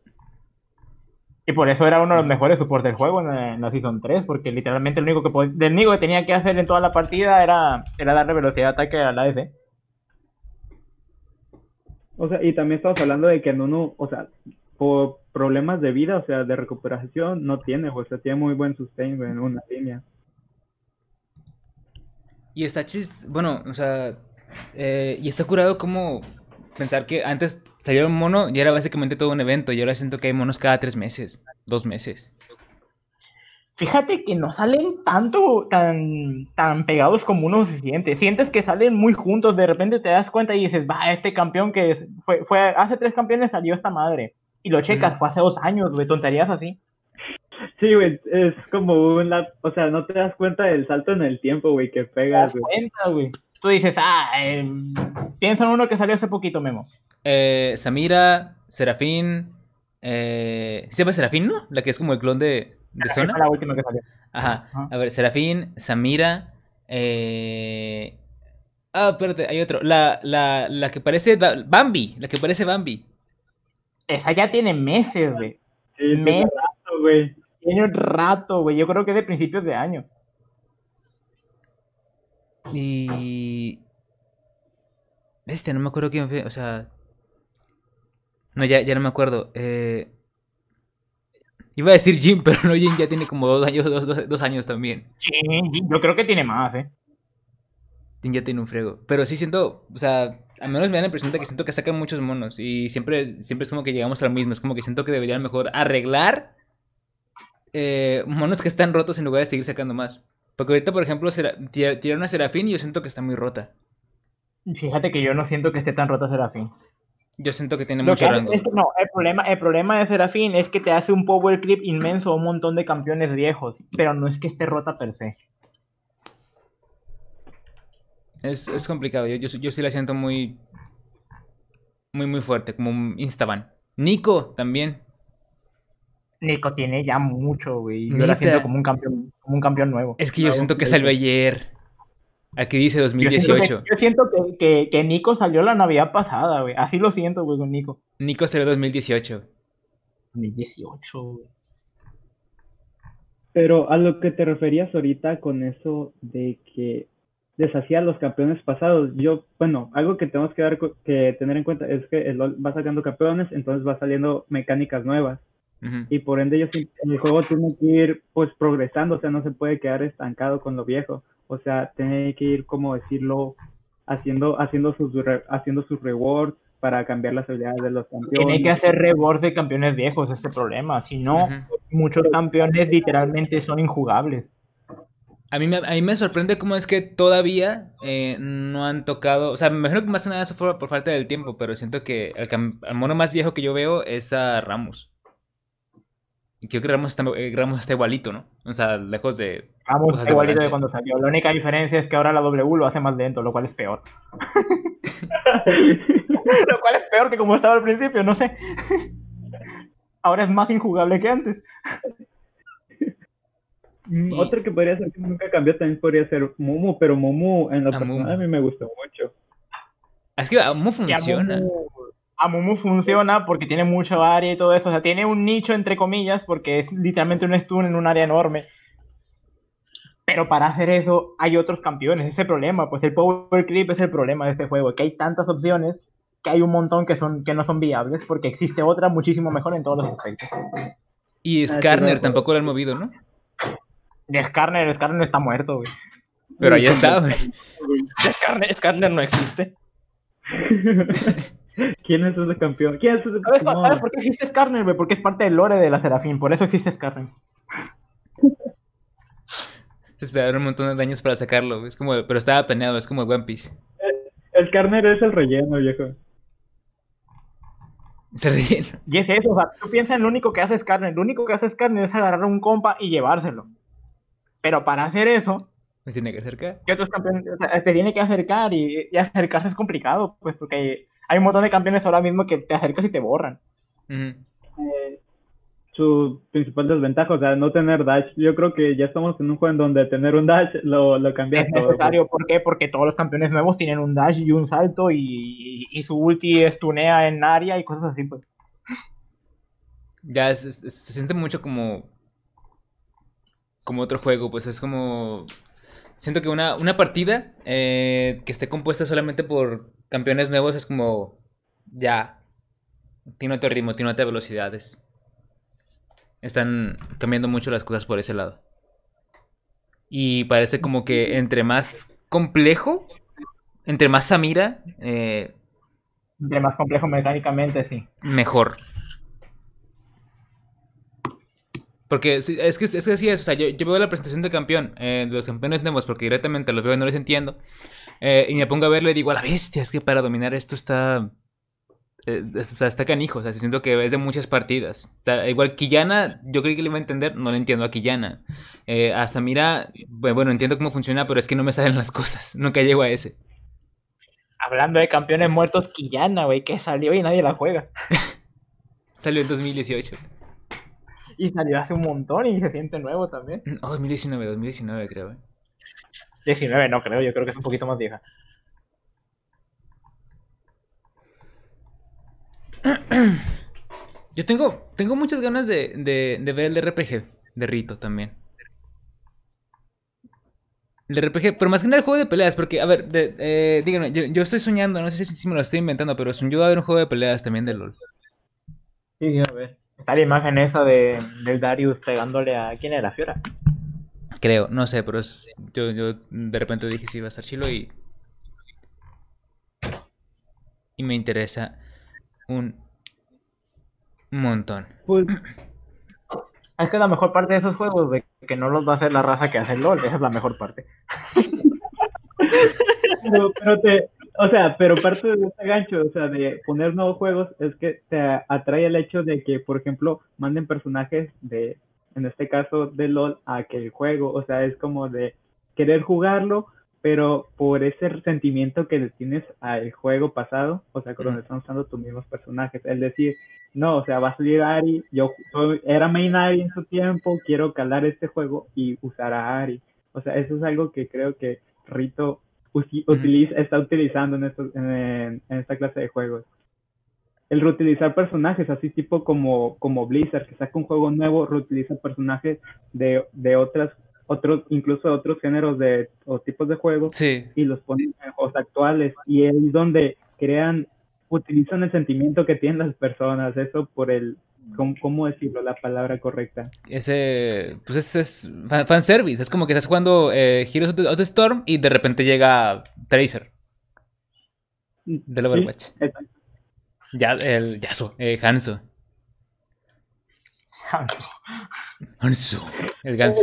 Y por eso era uno de los mejores soportes del juego en la, en la Season 3, porque literalmente el único que, pod- el único que tenía que hacer en toda la partida era, era darle velocidad de ataque al ADC. O sea, y también estamos hablando de que Nunu, o sea, por problemas de vida, o sea, de recuperación, no tiene, o sea, tiene muy buen sustain en una línea. Y está chis, bueno, o sea, eh, y está curado como pensar que antes salió un mono y era básicamente todo un evento y ahora siento que hay monos cada tres meses, dos meses. Fíjate que no salen tanto, tan, tan pegados como uno se siente. Sientes que salen muy juntos, de repente te das cuenta y dices, va, este campeón que fue, fue hace tres campeones salió esta madre. Y lo checas, fue hace dos años, güey, tonterías así. Sí, güey, es como un, lap- o sea, no te das cuenta del salto en el tiempo, güey, que Te pegas, das güey. cuenta, güey. Tú dices, ah, eh, piensa en uno que salió hace poquito, Memo. Eh, Samira, Serafín, eh, ¿se llama Serafín, no? La que es como el clon de, de Esa Zona. fue la última que salió. Ajá, Ajá. a ver, Serafín, Samira, eh... Ah, espérate, hay otro. La, la, la que parece Ba- Bambi, la que parece Bambi. Esa ya tiene meses, güey. Sí, tiene Me- rato, güey. Tiene un rato, güey. Yo creo que es de principios de año. Y... Este, no me acuerdo quién fue, o sea... No, ya, ya no me acuerdo. Eh... Iba a decir Jim, pero no, Jim ya tiene como dos años, dos, dos- dos años también. Sí, yo creo que tiene más, ¿eh? Jim ya tiene un frego. Pero sí siento, o sea, al menos me da la impresión de que siento que sacan muchos monos. Y siempre, siempre es como que llegamos a lo mismo. Es como que siento que deberían mejor arreglar eh, monos que están rotos en lugar de seguir sacando más. Porque ahorita, por ejemplo, tiraron a Serafín y yo siento que está muy rota. Fíjate que yo no siento que esté tan rota Serafín. Yo siento que tiene Lo mucho que rango. es que no, el problema, el problema de Serafín es que te hace un power creep inmenso a un montón de campeones viejos, pero no es que esté rota per se. Es, es complicado. Yo, yo, sí- yo sí la siento muy. Muy, muy fuerte. Como un Instaban. Nico también. Nico tiene ya mucho, güey. Yo la siento como un campeón, como un campeón nuevo. Es que yo siento que salió ayer. Aquí dice Yo siento, que, 2018. yo siento que, que- que Nico salió la Navidad pasada, güey. Así lo siento, güey, con Nico. Nico salió 2018. 2018, güey. Pero a lo que te referías ahorita con eso de que deshacía a los campeones pasados, yo, bueno, algo que tenemos que, dar, que tener en cuenta es que el LoL va sacando campeones, entonces va saliendo mecánicas nuevas. Y por ende ellos el juego tiene que ir pues progresando, o sea, no se puede quedar estancado con lo viejo, o sea, tiene que ir, como decirlo, haciendo, haciendo sus haciendo sus rewards para cambiar las habilidades de los campeones. Tiene que hacer reborn de campeones viejos, este problema. Si no, muchos campeones literalmente son injugables. A mí, me, a mí me sorprende cómo es que todavía eh, no han tocado. O sea, me imagino que más que nada eso fue por falta del tiempo, pero siento que el, cam- el mono más viejo que yo veo es a Ramos. Y creo que Ramos está, eh, Ramos está igualito, ¿no? O sea, lejos de. Vamos, igualito de cuando salió. La única diferencia es que ahora la W lo hace más lento, lo cual es peor. lo cual es peor que como estaba al principio, no sé. Ahora es más injugable que antes. Mm, Y- Otro que podría ser que nunca cambió también podría ser Momo, pero Momo en lo personal Momo. a mí me gustó mucho. Es que Amumu Y funciona. Amumu, Amumu funciona porque tiene mucho área y todo eso. O sea, tiene un nicho entre comillas porque es literalmente un stun en un área enorme. Pero para hacer eso hay otros campeones. Ese es el problema. Pues el power creep es el problema de este juego. Que hay tantas opciones que hay un montón que, son, que no son viables porque existe otra muchísimo mejor en todos los aspectos. Y Skarner tampoco lo han movido, ¿no? De Skarner, Skarner está muerto, güey. Pero ahí está, güey. Skarner, Skarner no existe. ¿Quién es ese campeón? ¿Quién es ese ¿Sabes, sabes por qué existe Skarner, güey? Porque es parte del lore de la Serafín. Por eso existe Skarner. Se esperaron un montón de años para sacarlo. Es como, pero estaba planeado, es como One Piece. El Carner es el relleno, viejo. Se relleno. Y es eso, o sea, tú piensas en lo único que hace Skarner. Lo único que hace Skarner es agarrar a un compa y llevárselo. Pero para hacer eso, Me tiene que acercar. ¿qué otros campeones? O sea, te tiene que acercar y, y acercarse es complicado, pues porque hay un montón de campeones ahora mismo que te acercas y te borran. Eh, su principal desventaja, o sea, no tener dash. Yo creo que ya estamos en un juego en donde tener un dash lo, lo cambia Es todo. necesario, ¿por qué? Porque todos los campeones nuevos tienen un dash y un salto y, y- y su ulti estunea en área y cosas así, pues. Ya es- es- se siente mucho como. Como otro juego, pues es como. Siento que una, una partida eh, que esté compuesta solamente por campeones nuevos es como. Ya. Tiene otro ritmo, tiene otra velocidad. Es- Están cambiando mucho las cosas por ese lado. Y parece como que entre más complejo, entre más Samira, eh, De más complejo mecánicamente, sí. mejor. Porque es que, es que así es, o sea, yo, yo veo la presentación de campeón, eh, de los campeones nuevos, porque directamente los veo y no los entiendo, eh, y me pongo a verlo y digo, a la bestia, es que para dominar esto está... eh, o sea, está canijo, o sea, siento que es de muchas partidas. O sea, igual Quillana, yo creí que le iba a entender, no le entiendo a Quillana. Eh, a Samira, bueno, entiendo cómo funciona, pero es que no me salen las cosas, nunca llego a ese. Hablando de campeones muertos, Quillana, güey, que salió y nadie la juega. Salió en 2018. Y salió hace un montón y se siente nuevo también. Oh, 2019, 2019 creo. eh. 19 no creo, yo creo que es un poquito más vieja. Yo tengo, tengo muchas ganas de, de, de ver el RPG de Rito también. El RPG, pero más que nada el juego de peleas, porque, a ver, de- eh, díganme, yo, yo estoy soñando, no sé si, si me lo estoy inventando, pero yo va a haber un juego de peleas también de LOL. Sí, a ver. Está la imagen esa de, del Darius pegándole a. ¿Quién era? Fiora. Creo, no sé, pero es- yo, yo de repente dije sí, va a estar chilo y... Y me interesa un montón. Pues, Es que la mejor parte de esos juegos de que no los va a hacer la raza que hace el LOL, esa es la mejor parte. pero, pero te, o sea, pero parte de este gancho, o sea, de poner nuevos juegos es que te atrae el hecho de que, por ejemplo, manden personajes de, en este caso, de LOL a que el juego, o sea, es como de querer jugarlo, pero por ese sentimiento que le tienes al juego pasado, o sea, cuando Ujú. están usando tus mismos personajes, es decir, no, o sea, va a salir Ari, yo soy- era main Ari en su tiempo, quiero calar este juego y usar a Ari. O sea, eso es algo que creo que Rito utiliza, está utilizando en, estos- en, en esta clase de juegos. El reutilizar personajes, así tipo como, como Blizzard, que saca un juego nuevo, reutiliza personajes de, de otras, otros, incluso otros géneros de, o tipos de juegos Sí, y los ponen en juegos actuales. Y es donde crean, utilizan el sentimiento que tienen las personas, eso por el, ¿cómo, cómo decirlo? La palabra correcta. ese, pues ese es fan- fanservice, es como que estás jugando eh, Heroes of the, Storm y de repente llega Tracer del Overwatch. Sí. Ya, el Yasuo, eh, Hanzo. Hanzo, el ganso.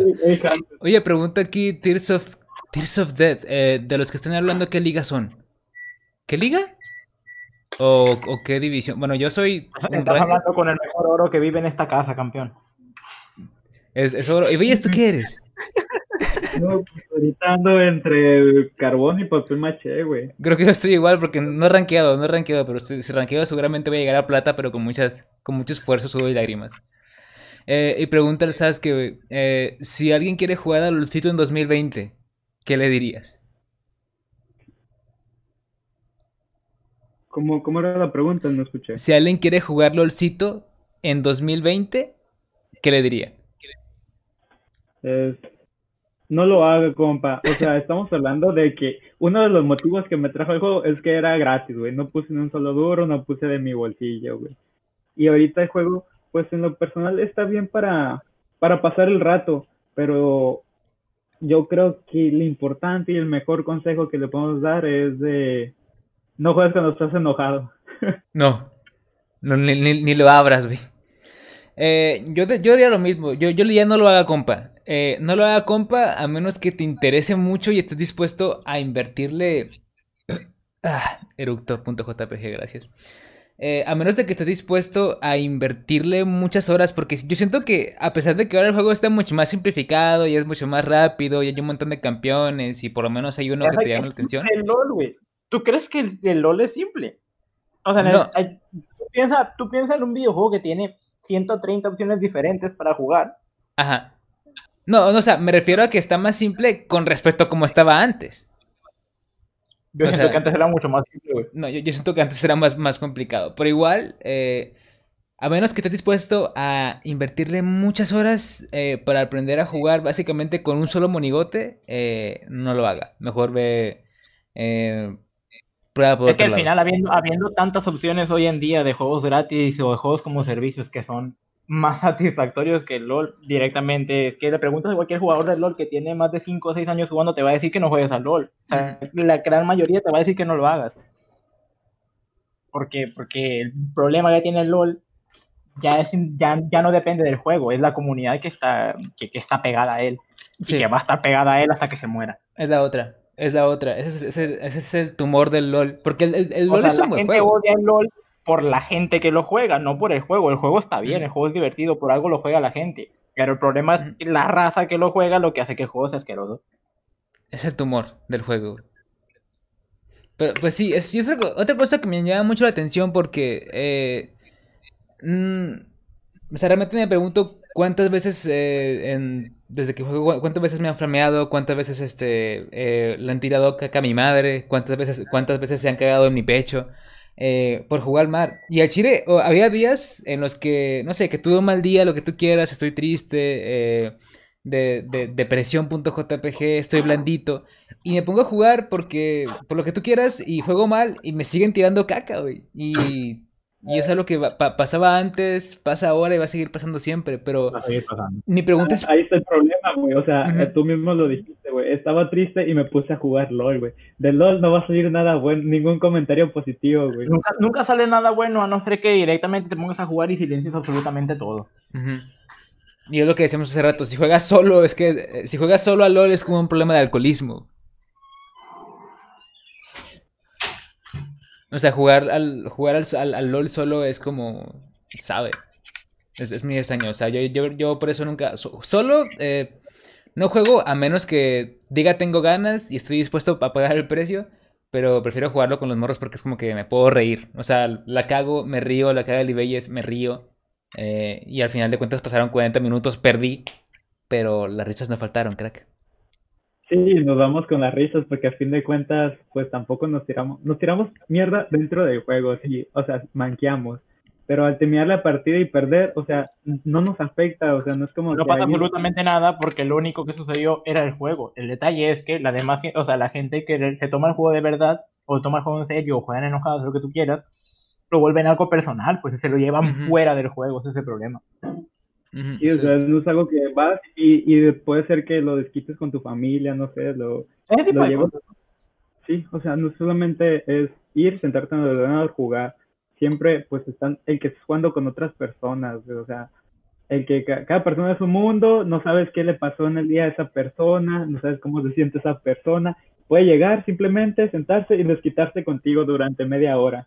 Oye, pregunta aquí Tears of, Tears of Death. eh, de los que están hablando, ¿qué liga son? ¿Qué liga? ¿O, o qué división? Bueno, yo soy Estás hablando con el mejor oro que vive en esta casa, campeón. Es, es oro. ¿Y veis esto qué eres? No, pues ahorita ando entre carbón y papel maché, güey. Creo que yo estoy igual porque no he rankeado, no he rankeado, pero si ranqueo seguramente voy a llegar a plata, pero con muchas, con mucho esfuerzo, sudor y lágrimas. Eh, y pregunta al Sasuke, eh, si alguien quiere jugar al LOLcito en 2020, ¿qué le dirías? ¿Cómo, ¿Cómo era la pregunta? No escuché. Si alguien quiere jugar LOLcito en 2020, ¿qué le diría? No lo haga, compa. O sea, estamos hablando de que uno de los motivos que me trajo el juego es que era gratis, güey. No puse ni un solo duro, no puse de mi bolsillo, güey. Y ahorita el juego, pues en lo personal está bien para, para pasar el rato, pero yo creo que lo importante y el mejor consejo que le podemos dar es de no juegues cuando estás enojado. No, no ni, ni- lo abras, güey. Eh, yo, yo haría lo mismo. Yo, yo diría no lo haga compa. Eh, no lo haga compa a menos que te interese mucho y estés dispuesto a invertirle. Ah, eructo.jpg, gracias. Eh, a menos de que estés dispuesto a invertirle muchas horas, porque yo siento que a pesar de que ahora el juego está mucho más simplificado y es mucho más rápido y hay un montón de campeones y por lo menos hay uno que te llama la atención. El LOL, güey. ¿Tú crees que el, el LOL es simple? O sea, el- tú, piensa, tú piensa en un videojuego que tiene 130 opciones diferentes para jugar. Ajá. No, no, o sea, me refiero a que está más simple con respecto a como estaba antes. Yo O siento sea- que antes era mucho más simple, güey. No, yo, yo siento que antes era más, más complicado. Pero igual, eh, a menos que estés dispuesto a invertirle muchas horas eh, para aprender a jugar básicamente con un solo monigote, eh, no lo haga. Mejor ve... Eh, prueba por Es que al lado. final, habiendo, habiendo tantas opciones hoy en día de juegos gratis o de juegos como servicios que son más satisfactorios que el LOL directamente, es que le preguntas a cualquier jugador del LOL que tiene más de 5 o 6 años jugando, te va a decir que no juegues al LOL. O sea, la gran mayoría te va a decir que no lo hagas. Porque, porque el problema que tiene el LOL ya, es, ya, ya no depende del juego, es la comunidad que está, que, que está pegada a él. Sí. Y que va a estar pegada a él hasta que se muera. Es la otra. Es la otra. Ese es, ese- es el tumor del LOL. Porque el, el- el O LOL sea, es la un buen gente juego. odia el LOL por la gente que lo juega, no por el juego. El juego está bien, el juego es divertido, por algo lo juega la gente. Pero el problema es la raza que lo juega lo que hace que el juego sea asqueroso. Es el tumor del juego. Pero, pues sí, es, es otra, co- otra cosa que me llama mucho la atención porque... eh, mm, o sea, realmente me pregunto cuántas veces eh, en- desde que juego, cuántas veces me han flameado, cuántas veces este eh, le han tirado caca a mi madre, cuántas veces, cuántas veces se han cagado en mi pecho eh, por jugar mal. Y al chile, había días en los que, no sé, que tuve un mal día, lo que tú quieras, estoy triste, eh, de, de depresión.jpg, estoy blandito. Y me pongo a jugar porque, por lo que tú quieras, y juego mal y me siguen tirando caca, güey. Y, y eso es lo que va- pa- pasaba antes, pasa ahora y va a seguir pasando siempre. Pero mi pregunta es, Ahí está el problema, güey. O sea, tú mismo lo dijiste, güey. Estaba triste y me puse a jugar LOL, güey. Del LOL no va a salir nada bueno, ningún comentario positivo, güey. Nunca, nunca sale nada bueno a no ser que directamente te pongas a jugar y silencies absolutamente todo. Y es lo que decíamos hace rato, si juegas solo, es que eh, si juegas solo a LOL es como un problema de alcoholismo. O sea, jugar al jugar al, al- al LOL solo es como, sabe, es, es muy extraño. O sea, yo, yo, yo por eso nunca, so- solo eh, no juego a menos que diga tengo ganas y estoy dispuesto a pagar el precio. Pero prefiero jugarlo con los morros porque es como que me puedo reír. O sea, la cago, me río, la caga el Ibelles, me río. Eh, y al final de cuentas pasaron 40 minutos, perdí. Pero las risas no faltaron, crack. Sí, nos vamos con las risas porque a fin de cuentas, pues tampoco nos tiramos, nos tiramos mierda dentro del juego, sí, o sea, manqueamos. Pero al terminar la partida y perder, o sea, no nos afecta, o sea, no es como No que pasa absolutamente nada porque lo único que sucedió era el juego. El detalle es que la demás, o sea, la gente que se toma el juego de verdad o toma el juego en serio o juegan enojados, lo que tú quieras, lo vuelven algo personal, pues se lo llevan Ujú. fuera del juego, ese es el problema. Sí, o sí. sea, no es algo que vas y, y puede ser que lo desquites con tu familia, no sé, lo, lo llevas. Sí, o sea, no solamente es ir, sentarte en el ordenador, jugar. Siempre, pues, están el que estás jugando con otras personas, o sea, el que ca- cada persona es un mundo, no sabes qué le pasó en el día a esa persona, no sabes cómo se siente esa persona. Puede llegar simplemente, sentarse y desquitarse contigo durante media hora.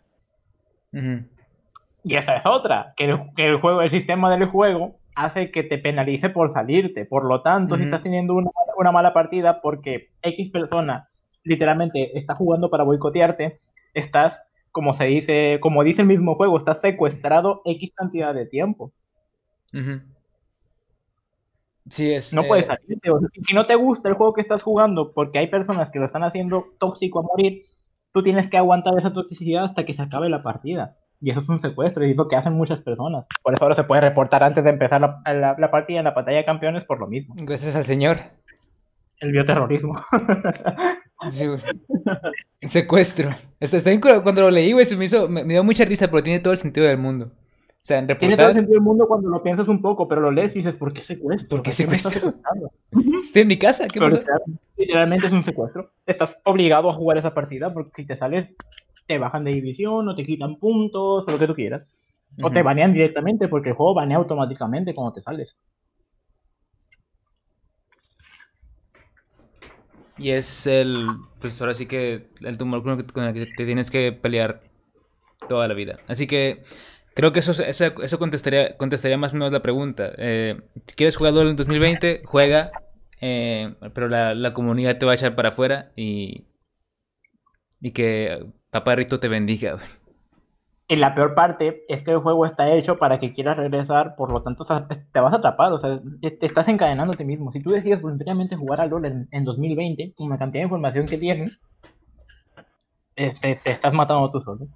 Y esa es otra, que el, que el juego, el sistema del juego hace que te penalice por salirte. Por lo tanto, si estás teniendo una, una mala partida porque X persona literalmente está jugando para boicotearte, estás, como se dice, como dice el mismo juego, estás secuestrado X cantidad de tiempo. Sí, es. No eh, puedes salirte. O sea, si no te gusta el juego que estás jugando porque hay personas que lo están haciendo tóxico a morir, tú tienes que aguantar esa toxicidad hasta que se acabe la partida. Y eso es un secuestro, y es lo que hacen muchas personas. Por eso ahora se puede reportar antes de empezar la, la, la partida en la pantalla de campeones por lo mismo. Gracias al señor. El bioterrorismo. Sí. Secuestro. Está, está cuando lo leí, güey, se me hizo, me, me dio mucha risa, pero tiene todo el sentido del mundo. O sea, en Tiene todo el reportar, sentido del mundo cuando lo piensas un poco, pero lo lees y dices, ¿por qué secuestro? ¿Por qué ¿A quién me estás secuestro? estoy en mi casa, ¿qué Pero literal- literalmente es un secuestro. Estás obligado a jugar esa partida porque si te sales, te bajan de división o te quitan puntos o lo que tú quieras. O te banean directamente porque el juego banea automáticamente cuando te sales. Y es el, pues ahora sí que el tumor con el que- te tienes que pelear toda la vida. Así que creo que eso, eso, eso contestaría, contestaría más o menos la pregunta. Eh, si quieres jugar en 2020, juega, eh, pero la, la comunidad te va a echar para afuera y, y que Papá Rito te bendiga. Y la peor parte es que el juego está hecho para que quieras regresar, por lo tanto te vas a atrapar, o sea, te, estás encadenando a ti mismo. Si tú decides voluntariamente jugar a LoL en, en 2020, con la cantidad de información que tienes, este, te estás matando tú solo.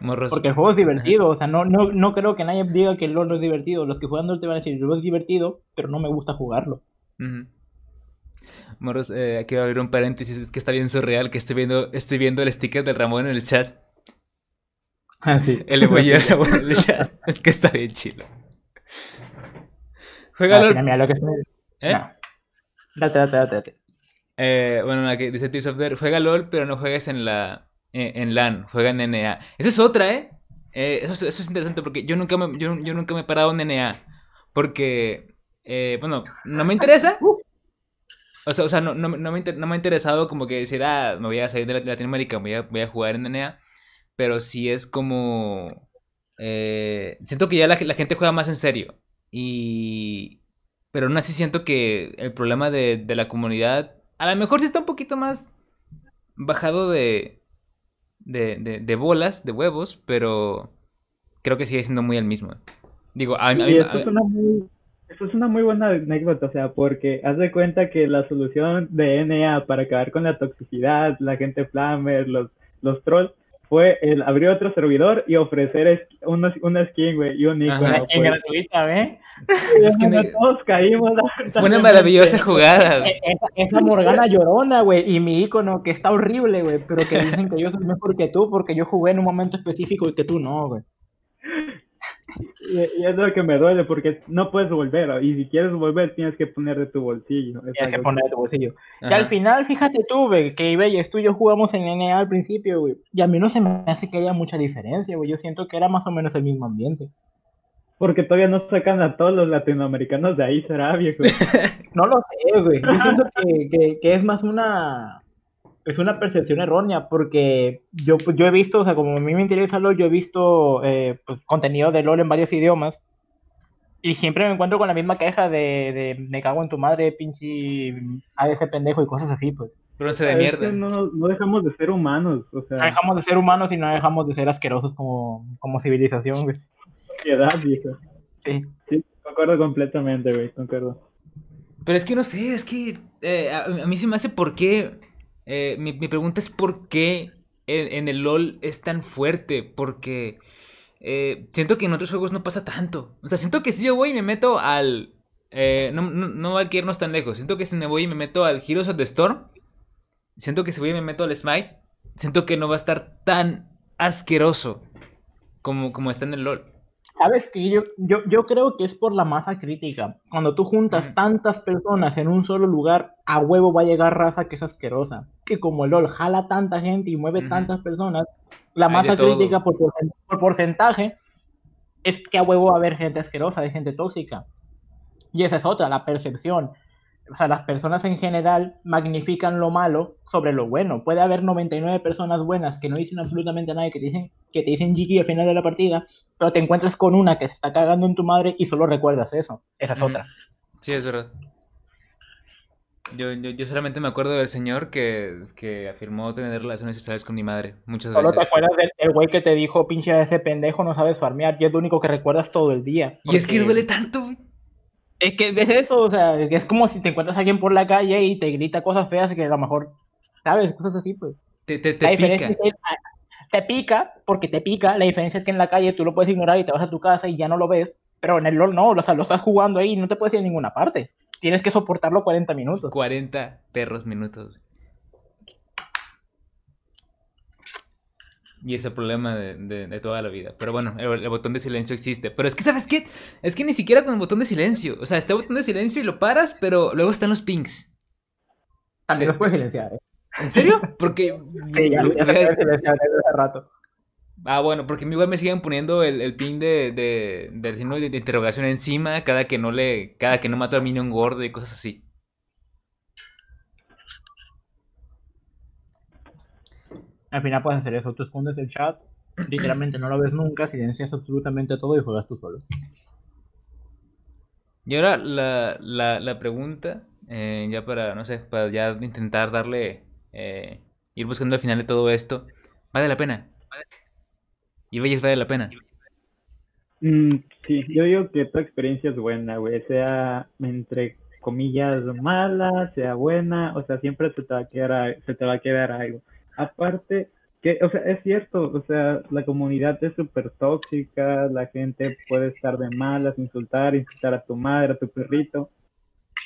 Morros. Porque el juego es divertido, o sea, no, no, no creo que nadie diga que el LoL no es divertido. Los que juegan LoL te van a decir, LoL es divertido, pero no me gusta jugarlo. Ujú. Morros, eh, aquí va a abrir un paréntesis, es que está bien surreal que estoy viendo, estoy viendo el sticker del Ramón en el chat. Así. El emoji del Ramón en el chat. Es que está bien chilo. Juega Ah, LOL. mira, mira lo que es. ¿Eh? No. Date, date, date, date. Eh, bueno, aquí dice Tears of Death, juega LOL, pero no juegues en la eh, en LAN, juega en NA. Esa es otra, ¿eh? Eh, eso, es- eso es interesante porque yo nunca me, yo, yo nunca me he parado en NA. Porque, eh, bueno, no me interesa. O sea, o sea no, no, no me, no me ha interesado como que decir, ah, me voy a salir de Lat- Latinoamérica, voy a, voy a jugar en NA. Pero sí es como... eh, siento que ya la, la gente juega más en serio. Y... Pero aún así siento que el problema de, de la comunidad... A lo mejor sí está un poquito más bajado de, de, de, de bolas, de huevos, pero creo que sigue siendo muy el mismo. Digo, a, mí- Y a- esto es una muy, una buena anécdota, o sea, porque haz de cuenta que la solución de NA para acabar con la toxicidad, la gente flamer, los, los trolls, fue el abrir otro servidor y ofrecer es- unos, una skin, güey, y un icono. Ajá. En pues. gratuita, ¿ve? es que no- Todos caímos. fue una maravillosa jugada. E- Esa, esa Morgana llorona, güey, y mi icono que está horrible, güey, pero que dicen que yo soy mejor que tú porque yo jugué en un momento específico y que tú no, güey. Y, y es lo que me duele, porque no puedes volver, y si quieres volver tienes que poner de tu bolsillo. Es Tienes que poner de tu bolsillo. Ajá. Que al final, fíjate tú, güey, que Ibeyes, tú y yo jugamos en NA al principio, güey, y a mí no se me hace que haya mucha diferencia, güey, yo siento que era más o menos el mismo ambiente. Porque todavía no sacan a todos los latinoamericanos de ahí, será viejo. No lo sé, güey. Yo siento que, que, que es más una. Es una percepción errónea, porque yo, pues, yo he visto, o sea, como a mí me interesa LOL, yo he visto eh, pues, contenido de LOL en varios idiomas. Y siempre me encuentro con la misma queja de, de me cago en tu madre, pinche a ese pendejo y cosas así, pues. Bronce de mierda. no, no dejamos de ser humanos, o No sea, dejamos de ser humanos y no dejamos de ser asquerosos como, como civilización, güey. sociedad, viejo. Sí. Sí, concuerdo completamente, güey, concuerdo. Pero es que no sé, es que eh, a, a mí se me hace por qué. Eh, mi, mi pregunta es por qué en, en el LOL es tan fuerte. Porque eh, siento que en otros juegos no pasa tanto. O sea, siento que si yo voy y me meto al. eh, no, no, no hay que irnos tan lejos. Siento que si me voy y me meto al Heroes of the Storm. Siento que si voy y me meto al Smite. Siento que no va a estar tan asqueroso como, como está en el LOL. Sabes que yo, yo, yo creo que es por la masa crítica. Cuando tú juntas tantas personas en un solo lugar, a huevo va a llegar raza que es asquerosa. Que como el LOL jala tanta gente y mueve Ujú. tantas personas, la Hay masa crítica por, por porcentaje es que a huevo va a haber gente asquerosa, de gente tóxica. Y esa es otra, la percepción. O sea, las personas en general magnifican lo malo sobre lo bueno. Puede haber 99 personas buenas que no dicen absolutamente nada, que te dicen que te dicen GG al final de la partida, pero te encuentras con una que se está cagando en tu madre y solo recuerdas eso. Esa es otra. Sí, es verdad. Yo, yo, yo solamente me acuerdo del señor que, que afirmó tener relaciones sexuales con mi madre muchas Solo te veces. acuerdas del el güey que te dijo, pinche ese pendejo, no sabes farmear, y es lo único que recuerdas todo el día. Y es que duele tanto. Es que es eso, o sea, es como si te encuentras a alguien por la calle y te grita cosas feas que a lo mejor, ¿sabes? Cosas así, pues. Te, te, te pica. es que ah, te pica, porque te pica. La diferencia es que en la calle tú lo puedes ignorar y te vas a tu casa y ya no lo ves. Pero en el LOL no, o sea, lo estás jugando ahí y no te puedes ir a ninguna parte. Tienes que soportarlo 40 minutos. 40 perros minutos. Y ese problema de, de- de toda la vida. Pero bueno, el, el botón de silencio existe. Pero es que, ¿sabes qué? Es que ni siquiera con el botón de silencio. O sea, está el botón de silencio y lo paras, pero luego están los pings. También los puedes silenciar, ¿eh? ¿En serio? Porque... Sí, ya, ya puede silenciar desde hace rato. Ah, bueno, porque igual me siguen poniendo el, el pin de, de, del signo de, de interrogación encima cada que no le... Cada que no mato al minion gordo y cosas así. Al final puedes hacer eso, tú escondes el chat, literalmente no lo ves nunca, silencias absolutamente todo y juegas tú solo. Y ahora la, la, la pregunta, eh, ya para, no sé, para ya intentar darle, eh, ir buscando al final de todo esto, ¿vale la pena? Y Bellas vale la pena. Mm, sí, yo digo que tu experiencia es buena, güey, sea entre comillas mala, sea buena, o sea, siempre se te va a quedar, se te va a quedar algo. Aparte, que, o sea, es cierto, o sea, la comunidad es súper tóxica, la gente puede estar de malas, insultar, insultar a tu madre, a tu perrito,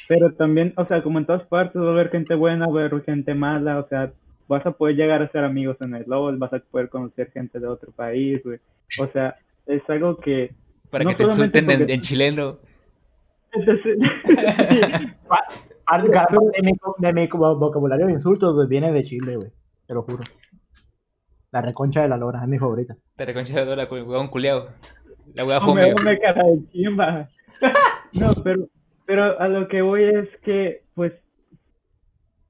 pero también, o sea, como en todas partes va a haber gente buena, va a haber gente mala, o sea, vas a poder llegar a ser amigos en el LOL, vas a poder conocer gente de otro país, güey. O sea, es algo que Para No que te insulten en, porque- en chileno. Parte de mi, de mi vo- vocabulario de insultos güey, viene de Chile, güey, te lo juro. La reconcha de la lora es mi favorita. Te reconcha de dólar con el huevón culeado. La hueá fome. hombre, cara de chimba. No, pero, pero a lo que voy es que, pues,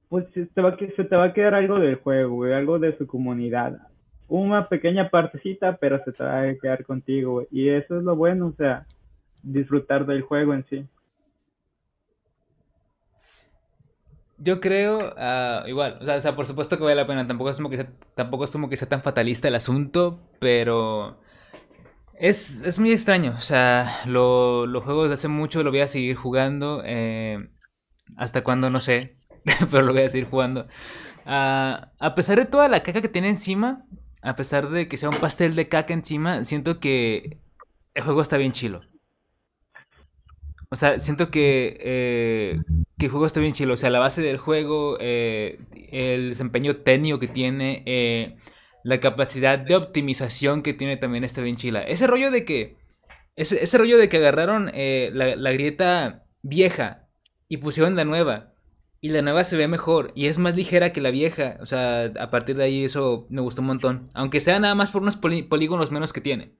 pues se te va, a quedar algo del juego, güey, algo de su comunidad. Una pequeña partecita, pero se te va a quedar contigo. Y eso es lo bueno, o sea, disfrutar del juego en sí. Yo creo, ah, igual, o sea, por supuesto que vale la pena, tampoco es como que sea, tampoco es como que sea tan fatalista el asunto, pero es, es muy extraño, o sea, lo, lo juego desde hace mucho, lo voy a seguir jugando, eh, hasta cuando no sé, pero lo voy a seguir jugando. Ah, a pesar de toda la caca que tiene encima, a pesar de que sea un pastel de caca encima, siento que el juego está bien chilo. O sea, siento que, eh, que el juego está bien chilo. O sea, la base del juego, eh, el desempeño técnico que tiene, eh, la capacidad de optimización que tiene también está bien chila. Ese rollo de que, ese, ese rollo de que agarraron la, la grieta vieja y pusieron la nueva. Y la nueva se ve mejor y es más ligera que la vieja. O sea, a partir de ahí eso me gustó un montón. Aunque sea nada más por unos polígonos menos que tiene.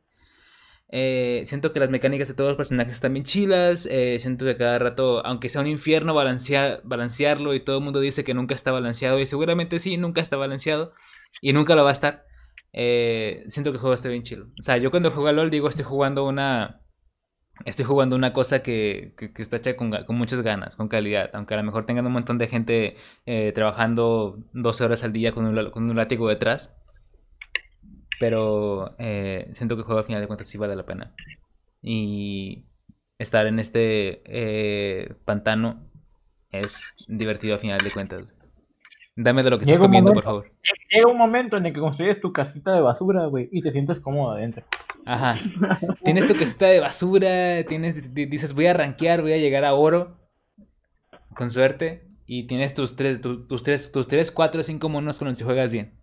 Eh, siento que las mecánicas de todos los personajes están bien chilas. eh, siento que cada rato, aunque sea un infierno balancea- balancearlo y todo el mundo dice que nunca está balanceado, y seguramente sí, nunca está balanceado y nunca lo va a estar. eh, siento que el juego está bien chido. O sea, yo cuando juego a LOL digo estoy jugando una. Estoy jugando una cosa que, que- que está hecha con, con muchas ganas, con calidad. Aunque a lo mejor tengan un montón de gente eh, trabajando 12 horas al día con un, con un látigo detrás. Pero eh, siento que el juego al final de cuentas sí vale la pena. Y estar en este eh, pantano es divertido al final de cuentas. Dame de lo que estás Llega comiendo, por favor. Llega un momento en el que construyes tu casita de basura, güey, y te sientes cómodo adentro. Ajá. Tienes tu casita de basura, tienes, di- dices voy a rankear, voy a llegar a oro. Con suerte. Y tienes tus tres, tu- tus tres, tus tres, cuatro, cinco monos con los que juegas bien.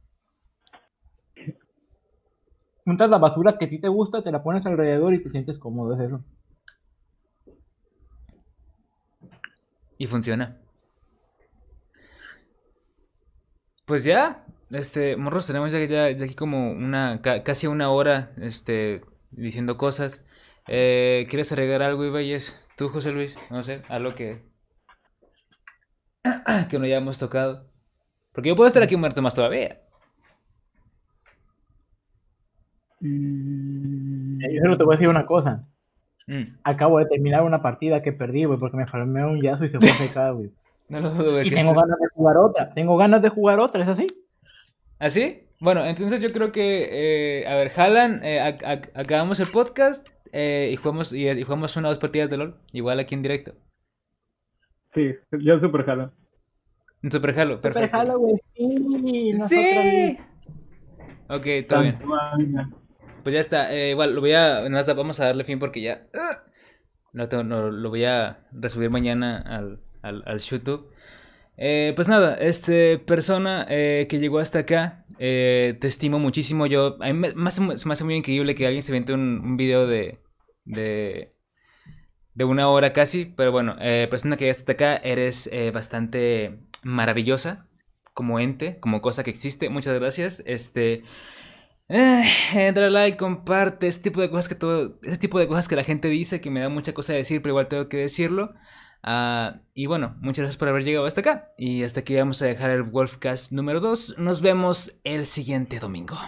Juntas la basura que a ti te gusta, te la pones alrededor y te sientes cómodo, es eso. Y funciona. Pues ya, este, morros, tenemos ya, ya, ya aquí como una, ca- casi una hora, este, diciendo cosas. Eh, ¿Quieres agregar algo, Ibáñez? Tú, José Luis, no sé, algo que, que no hayamos tocado. Porque yo puedo estar aquí un rato más todavía. Mm, Eh, Yo solo te voy a decir una cosa. Mm, Acabo de terminar una partida que perdí, güey, porque me farmé un yazo y se fue secada, güey. no lo dudo, Y tengo este- ganas de jugar otra. Tengo ganas de jugar otra, ¿es así? ¿Así? Bueno, entonces yo creo que, eh, a ver, jalan, eh, ac- ac- acabamos el podcast eh, y jugamos y, y jugamos una o dos partidas de LOL, igual aquí en directo. Sí, yo súper jalo. En Super Halo, perfecto. Super Halo, güey, sí. Sí. Ok, todo bien. Pues ya está. eh, igual, lo voy a. nada más vamos a darle fin porque ya. ¡ah! No, tengo- no, lo voy a resubir mañana al, al, al YouTube. Eh, pues nada, este persona eh, que llegó hasta acá, eh, te estimo muchísimo. Yo, a mí me, se me hace muy increíble que alguien se invente un, video de, de, de una hora casi. Pero bueno, eh, persona que llegaste hasta acá, eres bastante maravillosa como ente, como cosa que existe. Muchas gracias. Este, dale like, comparte, ese tipo de cosas que todo, ese tipo de cosas que la gente dice que me da mucha cosa decir, pero igual tengo que decirlo. Ah, y bueno, muchas gracias por haber llegado hasta acá. Y hasta aquí vamos a dejar el Wolfcast número 2. Nos vemos el siguiente domingo.